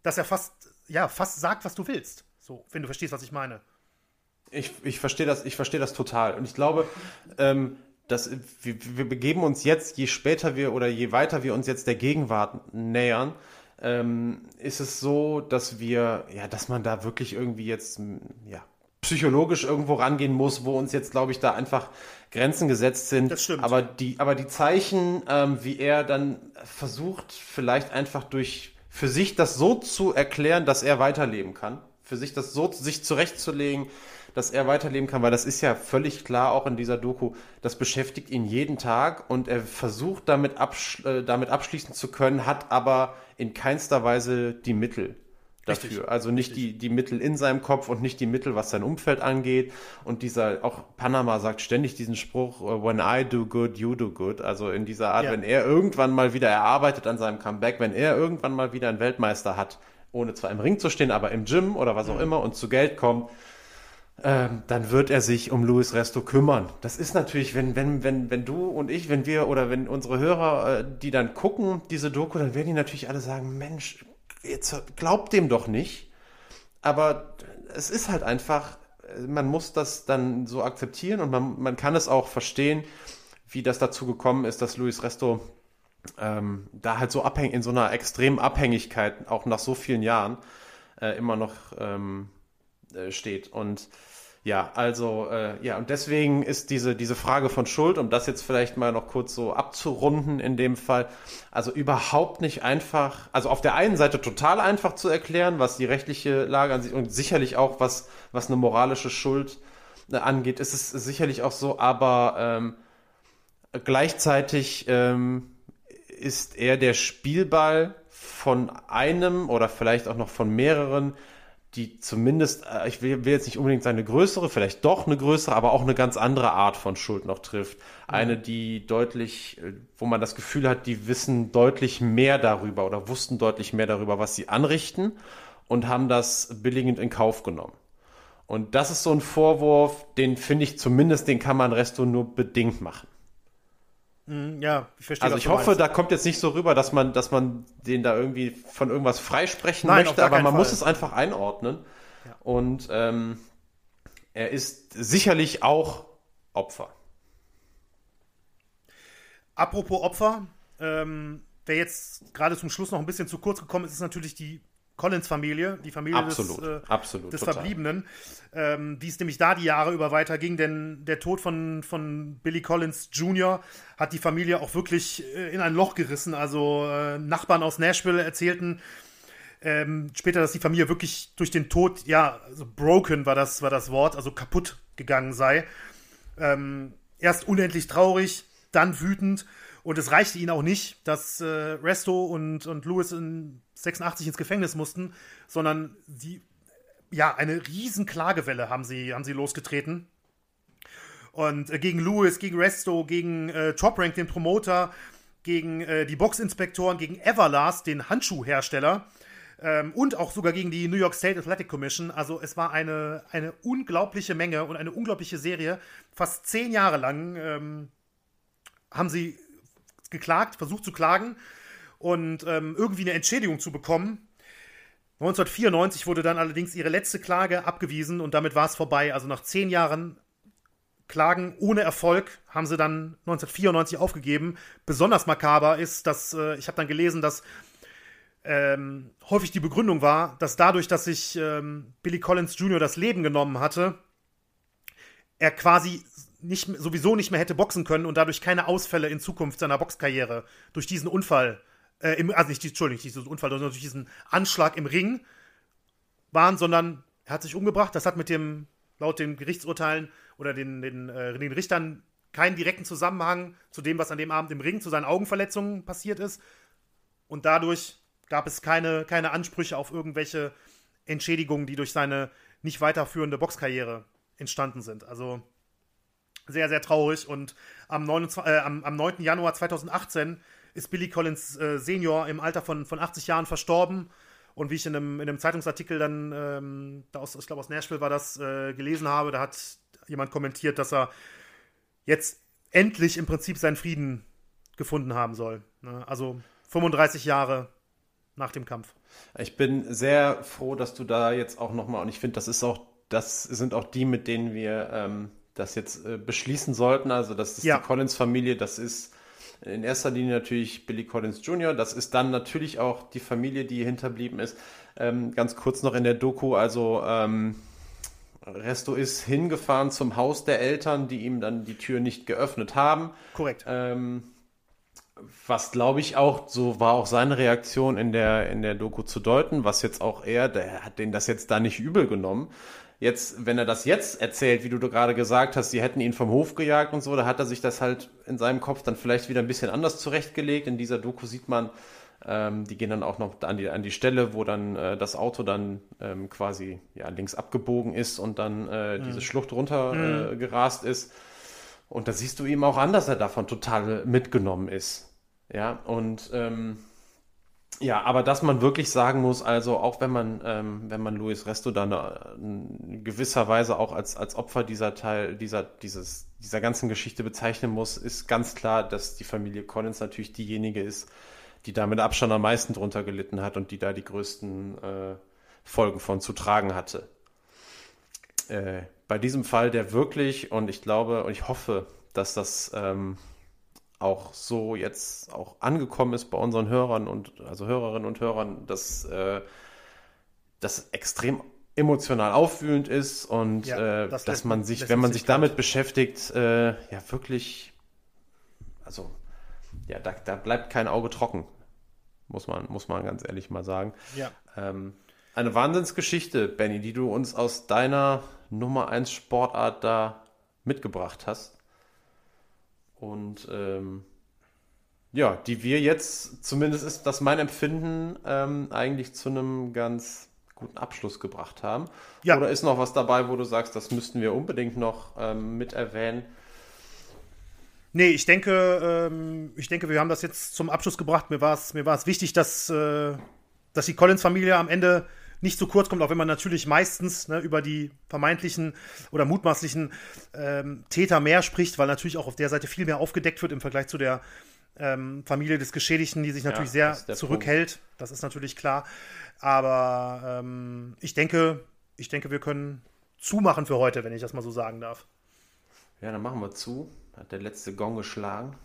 dass er fast, ja, fast sagt, was du willst. So, wenn du verstehst, was ich meine. Ich, ich verstehe das, ich verstehe das total. Und ich glaube, ähm, dass wir, wir begeben uns jetzt, je später wir oder je weiter wir uns jetzt der Gegenwart nähern, ähm, ist es so, dass wir, ja, dass man da wirklich irgendwie jetzt, ja, psychologisch irgendwo rangehen muss, wo uns jetzt, glaube ich, da einfach Grenzen gesetzt sind. Das stimmt. Aber die, aber die Zeichen, ähm, wie er dann versucht, vielleicht einfach durch für sich das so zu erklären, dass er weiterleben kann, für sich das so sich zurechtzulegen, dass er weiterleben kann, weil das ist ja völlig klar auch in dieser Doku, das beschäftigt ihn jeden Tag und er versucht damit, absch äh, damit abschließen zu können, hat aber in keinster Weise die Mittel dafür. Richtig. Also nicht die, die Mittel in seinem Kopf und nicht die Mittel, was sein Umfeld angeht. Und dieser, auch Panama sagt ständig diesen Spruch, äh, when I do good, you do good. Also in dieser Art, ja. wenn er irgendwann mal wieder erarbeitet an seinem Comeback, wenn er irgendwann mal wieder einen Weltmeister hat, ohne zwar im Ring zu stehen, aber im Gym oder was auch mhm. immer und zu Geld kommt, ähm, dann wird er sich um Luis Resto kümmern. Das ist natürlich, wenn, wenn, wenn, wenn du und ich, wenn wir oder wenn unsere Hörer, äh, die dann gucken, diese Doku, dann werden die natürlich alle sagen, Mensch, jetzt glaubt dem doch nicht. Aber es ist halt einfach, man muss das dann so akzeptieren und man, man kann es auch verstehen, wie das dazu gekommen ist, dass Luis Resto ähm, da halt so abhängig, in so einer extremen Abhängigkeit, auch nach so vielen Jahren, äh, immer noch ähm, äh, steht. Und ja, also äh, ja, und deswegen ist diese, diese Frage von Schuld, um das jetzt vielleicht mal noch kurz so abzurunden in dem Fall, also überhaupt nicht einfach, also auf der einen Seite total einfach zu erklären, was die rechtliche Lage an sich und sicherlich auch was, was eine moralische Schuld äh, angeht, ist es sicherlich auch so, aber ähm, gleichzeitig ähm, ist er der Spielball von einem oder vielleicht auch noch von mehreren die zumindest, äh, ich will, jetzt nicht unbedingt sagen eine größere, vielleicht doch eine größere, aber auch eine ganz andere Art von Schuld noch trifft. Eine, die deutlich, äh, wo man das Gefühl hat, die wissen deutlich mehr darüber oder wussten deutlich mehr darüber, was sie anrichten und haben das billigend in Kauf genommen. Und das ist so ein Vorwurf, den finde ich zumindest, den kann man Resto nur bedingt machen. Mhm, ja, ich verstehe. Also ich hoffe, da kommt jetzt nicht so rüber, dass man, dass man den da irgendwie von irgendwas freisprechen Nein, möchte, aber man Fall. muss es einfach einordnen. Ja. Und ähm, er ist sicherlich auch Opfer. Apropos Opfer, ähm, wer jetzt gerade zum Schluss noch ein bisschen zu kurz gekommen ist, ist natürlich die Collins-Familie, die Familie absolut, des, äh, absolut, des Verbliebenen, ähm, wie es nämlich da die Jahre über weiterging, denn der Tod von, von Billy Collins Jr. hat die Familie auch wirklich äh, in ein Loch gerissen. Also äh, Nachbarn aus Nashville erzählten ähm, später, dass die Familie wirklich durch den Tod, ja, also broken war das, war das Wort, also kaputt gegangen sei. Ähm, erst unendlich traurig, dann wütend und es reichte ihnen auch nicht, dass äh, Resto und, und Lewis in 86 ins Gefängnis mussten, sondern sie, ja, eine riesen Klagewelle haben sie, haben sie losgetreten. Und äh, gegen Lewis, gegen Resto, gegen äh, Top Rank, den Promoter, gegen äh, die Boxinspektoren, gegen Everlast, den Handschuhhersteller. Ähm, und auch sogar gegen die New York State Athletic Commission. Also es war eine, eine unglaubliche Menge und eine unglaubliche Serie. Fast zehn Jahre lang ähm, haben sie geklagt, versucht zu klagen und ähm, irgendwie eine Entschädigung zu bekommen. 1994 wurde dann allerdings ihre letzte Klage abgewiesen und damit war es vorbei. Also nach zehn Jahren Klagen ohne Erfolg haben sie dann 1994 aufgegeben. Besonders makaber ist, dass äh, ich habe dann gelesen, dass ähm, häufig die Begründung war, dass dadurch, dass sich ähm, Billy Collins Jr. das Leben genommen hatte, er quasi nicht, sowieso nicht mehr hätte boxen können und dadurch keine Ausfälle in Zukunft seiner Boxkarriere durch diesen Unfall, äh, im, also nicht, Entschuldigung, nicht diesen Unfall, sondern durch diesen Anschlag im Ring waren, sondern er hat sich umgebracht. Das hat mit dem, laut den Gerichtsurteilen oder den, den, äh, den Richtern keinen direkten Zusammenhang zu dem, was an dem Abend im Ring zu seinen Augenverletzungen passiert ist. Und dadurch gab es keine, keine Ansprüche auf irgendwelche Entschädigungen, die durch seine nicht weiterführende Boxkarriere entstanden sind. Also sehr, sehr traurig. Und am 9, äh, am, am 9. Januar 2018 ist Billy Collins äh, Senior im Alter von, von 80 Jahren verstorben. Und wie ich in einem, in einem Zeitungsartikel dann, ähm, aus, ich glaube aus Nashville war das, äh, gelesen habe, da hat jemand kommentiert, dass er jetzt endlich im Prinzip seinen Frieden gefunden haben soll. Ne? Also 35 Jahre nach dem Kampf. Ich bin sehr froh, dass du da jetzt auch nochmal, und ich finde, das ist auch, das sind auch die, mit denen wir ähm, das jetzt äh, beschließen sollten. Also, das ist ja. die Collins-Familie, das ist in erster Linie natürlich Billy Collins Jr., das ist dann natürlich auch die Familie, die hinterblieben ist. Ähm, ganz kurz noch in der Doku, also ähm, Resto ist hingefahren zum Haus der Eltern, die ihm dann die Tür nicht geöffnet haben. Korrekt. Ähm, was glaube ich auch, so war auch seine Reaktion in der, in der Doku zu deuten, was jetzt auch er, der hat den das jetzt da nicht übel genommen. Jetzt, wenn er das jetzt erzählt, wie du gerade gesagt hast, sie hätten ihn vom Hof gejagt und so, da hat er sich das halt in seinem Kopf dann vielleicht wieder ein bisschen anders zurechtgelegt. In dieser Doku sieht man, ähm, die gehen dann auch noch an die, an die Stelle, wo dann äh, das Auto dann ähm, quasi ja, links abgebogen ist und dann äh, mhm. diese Schlucht runtergerast äh, ist. Und da siehst du ihm auch an, dass er davon total mitgenommen ist. Ja, und ähm, ja, aber dass man wirklich sagen muss, also auch wenn man, ähm, wenn man Luis Resto dann in gewisser Weise auch als, als Opfer dieser Teil, dieser, dieses, dieser ganzen Geschichte bezeichnen muss, ist ganz klar, dass die Familie Collins natürlich diejenige ist, die da mit Abstand am meisten drunter gelitten hat und die da die größten äh, Folgen von zu tragen hatte. Äh, bei diesem Fall, der wirklich, und ich glaube und ich hoffe, dass das ähm, auch so jetzt auch angekommen ist bei unseren Hörern und also Hörerinnen und Hörern, dass äh, das extrem emotional aufwühlend ist und ja, äh, das dass man sich, wenn man sich damit beschäftigt, äh, ja wirklich, also ja, da, da, bleibt kein Auge trocken, muss man, muss man ganz ehrlich mal sagen. Ja. Ähm, eine Wahnsinnsgeschichte, Benny, die du uns aus deiner Nummer 1 Sportart da mitgebracht hast. Und ähm, ja, die wir jetzt, zumindest ist das mein Empfinden, ähm, eigentlich zu einem ganz guten Abschluss gebracht haben. Ja. Oder ist noch was dabei, wo du sagst, das müssten wir unbedingt noch ähm, mit erwähnen? Nee, ich denke, ähm, ich denke, wir haben das jetzt zum Abschluss gebracht. Mir war es mir wichtig, dass, äh, dass die Collins-Familie am Ende nicht zu kurz kommt, auch wenn man natürlich meistens ne, über die vermeintlichen oder mutmaßlichen ähm, Täter mehr spricht, weil natürlich auch auf der Seite viel mehr aufgedeckt wird im Vergleich zu der ähm, Familie des Geschädigten, die sich natürlich ja, sehr zurückhält. Punkt. Das ist natürlich klar. Aber ähm, ich denke, ich denke, wir können zumachen für heute, wenn ich das mal so sagen darf. Ja, dann machen wir zu. Hat der letzte Gong geschlagen.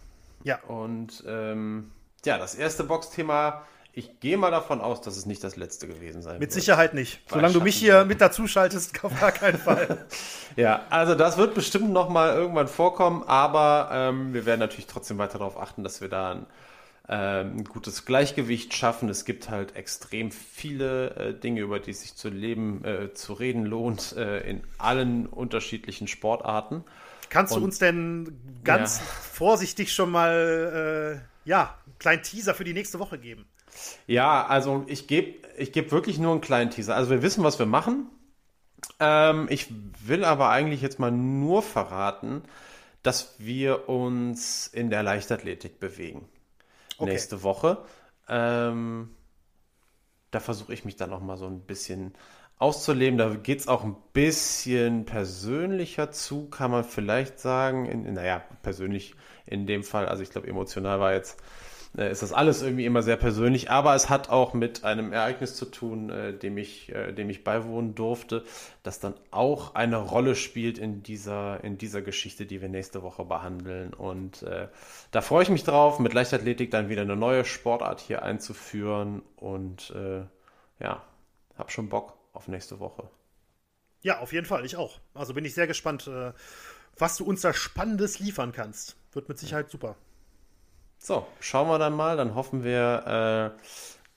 Ja. Und ähm, ja, das erste Boxthema ich gehe mal davon aus, dass es nicht das letzte gewesen sein Mit wird. Sicherheit nicht. Solange du mich hier mit dazu schaltest, auf gar keinen Fall. ja, also das wird bestimmt noch mal irgendwann vorkommen, aber ähm, wir werden natürlich trotzdem weiter darauf achten, dass wir da ein, ähm, ein gutes Gleichgewicht schaffen. Es gibt halt extrem viele äh, Dinge, über die es sich zu leben, äh, zu reden lohnt, äh, in allen unterschiedlichen Sportarten. Kannst Und, du uns denn ganz ja. vorsichtig schon mal äh, ja, einen kleinen Teaser für die nächste Woche geben? Ja, also ich gebe ich geb wirklich nur einen kleinen Teaser. Also wir wissen, was wir machen. Ähm, ich will aber eigentlich jetzt mal nur verraten, dass wir uns in der Leichtathletik bewegen. Okay. Nächste Woche. Ähm, da versuche ich mich dann noch mal so ein bisschen auszuleben. Da geht es auch ein bisschen persönlicher zu, kann man vielleicht sagen. In, naja, persönlich in dem Fall, also ich glaube, emotional war jetzt äh, ist das alles irgendwie immer sehr persönlich, aber es hat auch mit einem Ereignis zu tun, äh, dem, ich, äh, dem ich beiwohnen durfte, das dann auch eine Rolle spielt in dieser, in dieser Geschichte, die wir nächste Woche behandeln. Und äh, da freue ich mich drauf, mit Leichtathletik dann wieder eine neue Sportart hier einzuführen und äh, ja, hab schon Bock auf nächste Woche. Ja, auf jeden Fall, ich auch. Also bin ich sehr gespannt, äh, was du uns da Spannendes liefern kannst. Wird mit Sicherheit super. So, schauen wir dann mal. Dann hoffen wir, äh,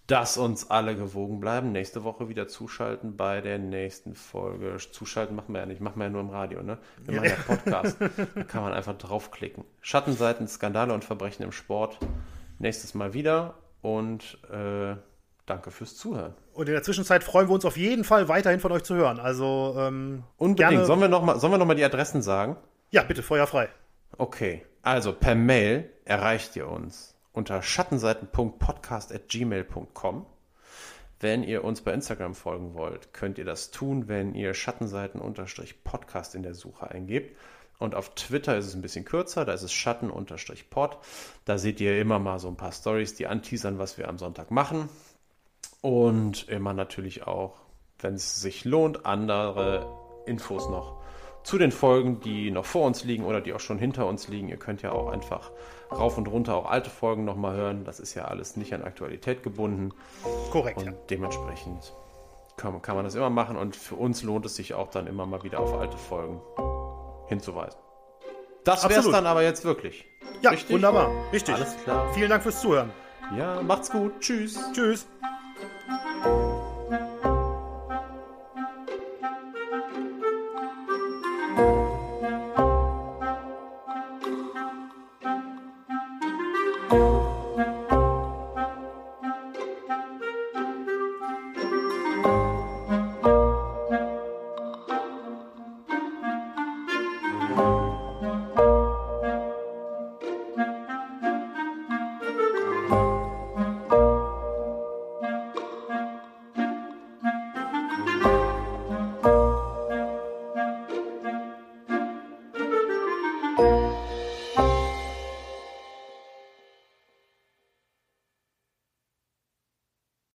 dass uns alle gewogen bleiben. Nächste Woche wieder zuschalten bei der nächsten Folge. Zuschalten machen wir ja nicht, machen wir ja nur im Radio, ne? Wir machen ja Podcast. da kann man einfach draufklicken. Schattenseiten, Skandale und Verbrechen im Sport. Nächstes Mal wieder und äh, danke fürs Zuhören. Und in der Zwischenzeit freuen wir uns auf jeden Fall weiterhin von euch zu hören. Also ähm, unbedingt. Gerne... Sollen wir nochmal noch, die Adressen sagen? Ja, bitte, feuerfrei. Okay, also per Mail erreicht ihr uns unter schattenseiten.podcast.gmail.com. Wenn ihr uns bei Instagram folgen wollt, könnt ihr das tun, wenn ihr Schattenseiten-Podcast in der Suche eingebt. Und auf Twitter ist es ein bisschen kürzer, da ist es Schatten-Pod. Da seht ihr immer mal so ein paar Stories, die anteasern, was wir am Sonntag machen. Und immer natürlich auch, wenn es sich lohnt, andere Infos noch zu den Folgen, die noch vor uns liegen oder die auch schon hinter uns liegen. Ihr könnt ja auch einfach rauf und runter auch alte Folgen nochmal hören. Das ist ja alles nicht an Aktualität gebunden. Korrekt. Und ja. dementsprechend kann, kann man das immer machen und für uns lohnt es sich auch dann immer mal wieder auf alte Folgen hinzuweisen. Das wäre es dann aber jetzt wirklich. Ja, Richtig? wunderbar. Richtig. Alles klar. Vielen Dank fürs Zuhören. Ja, macht's gut. Tschüss. Tschüss.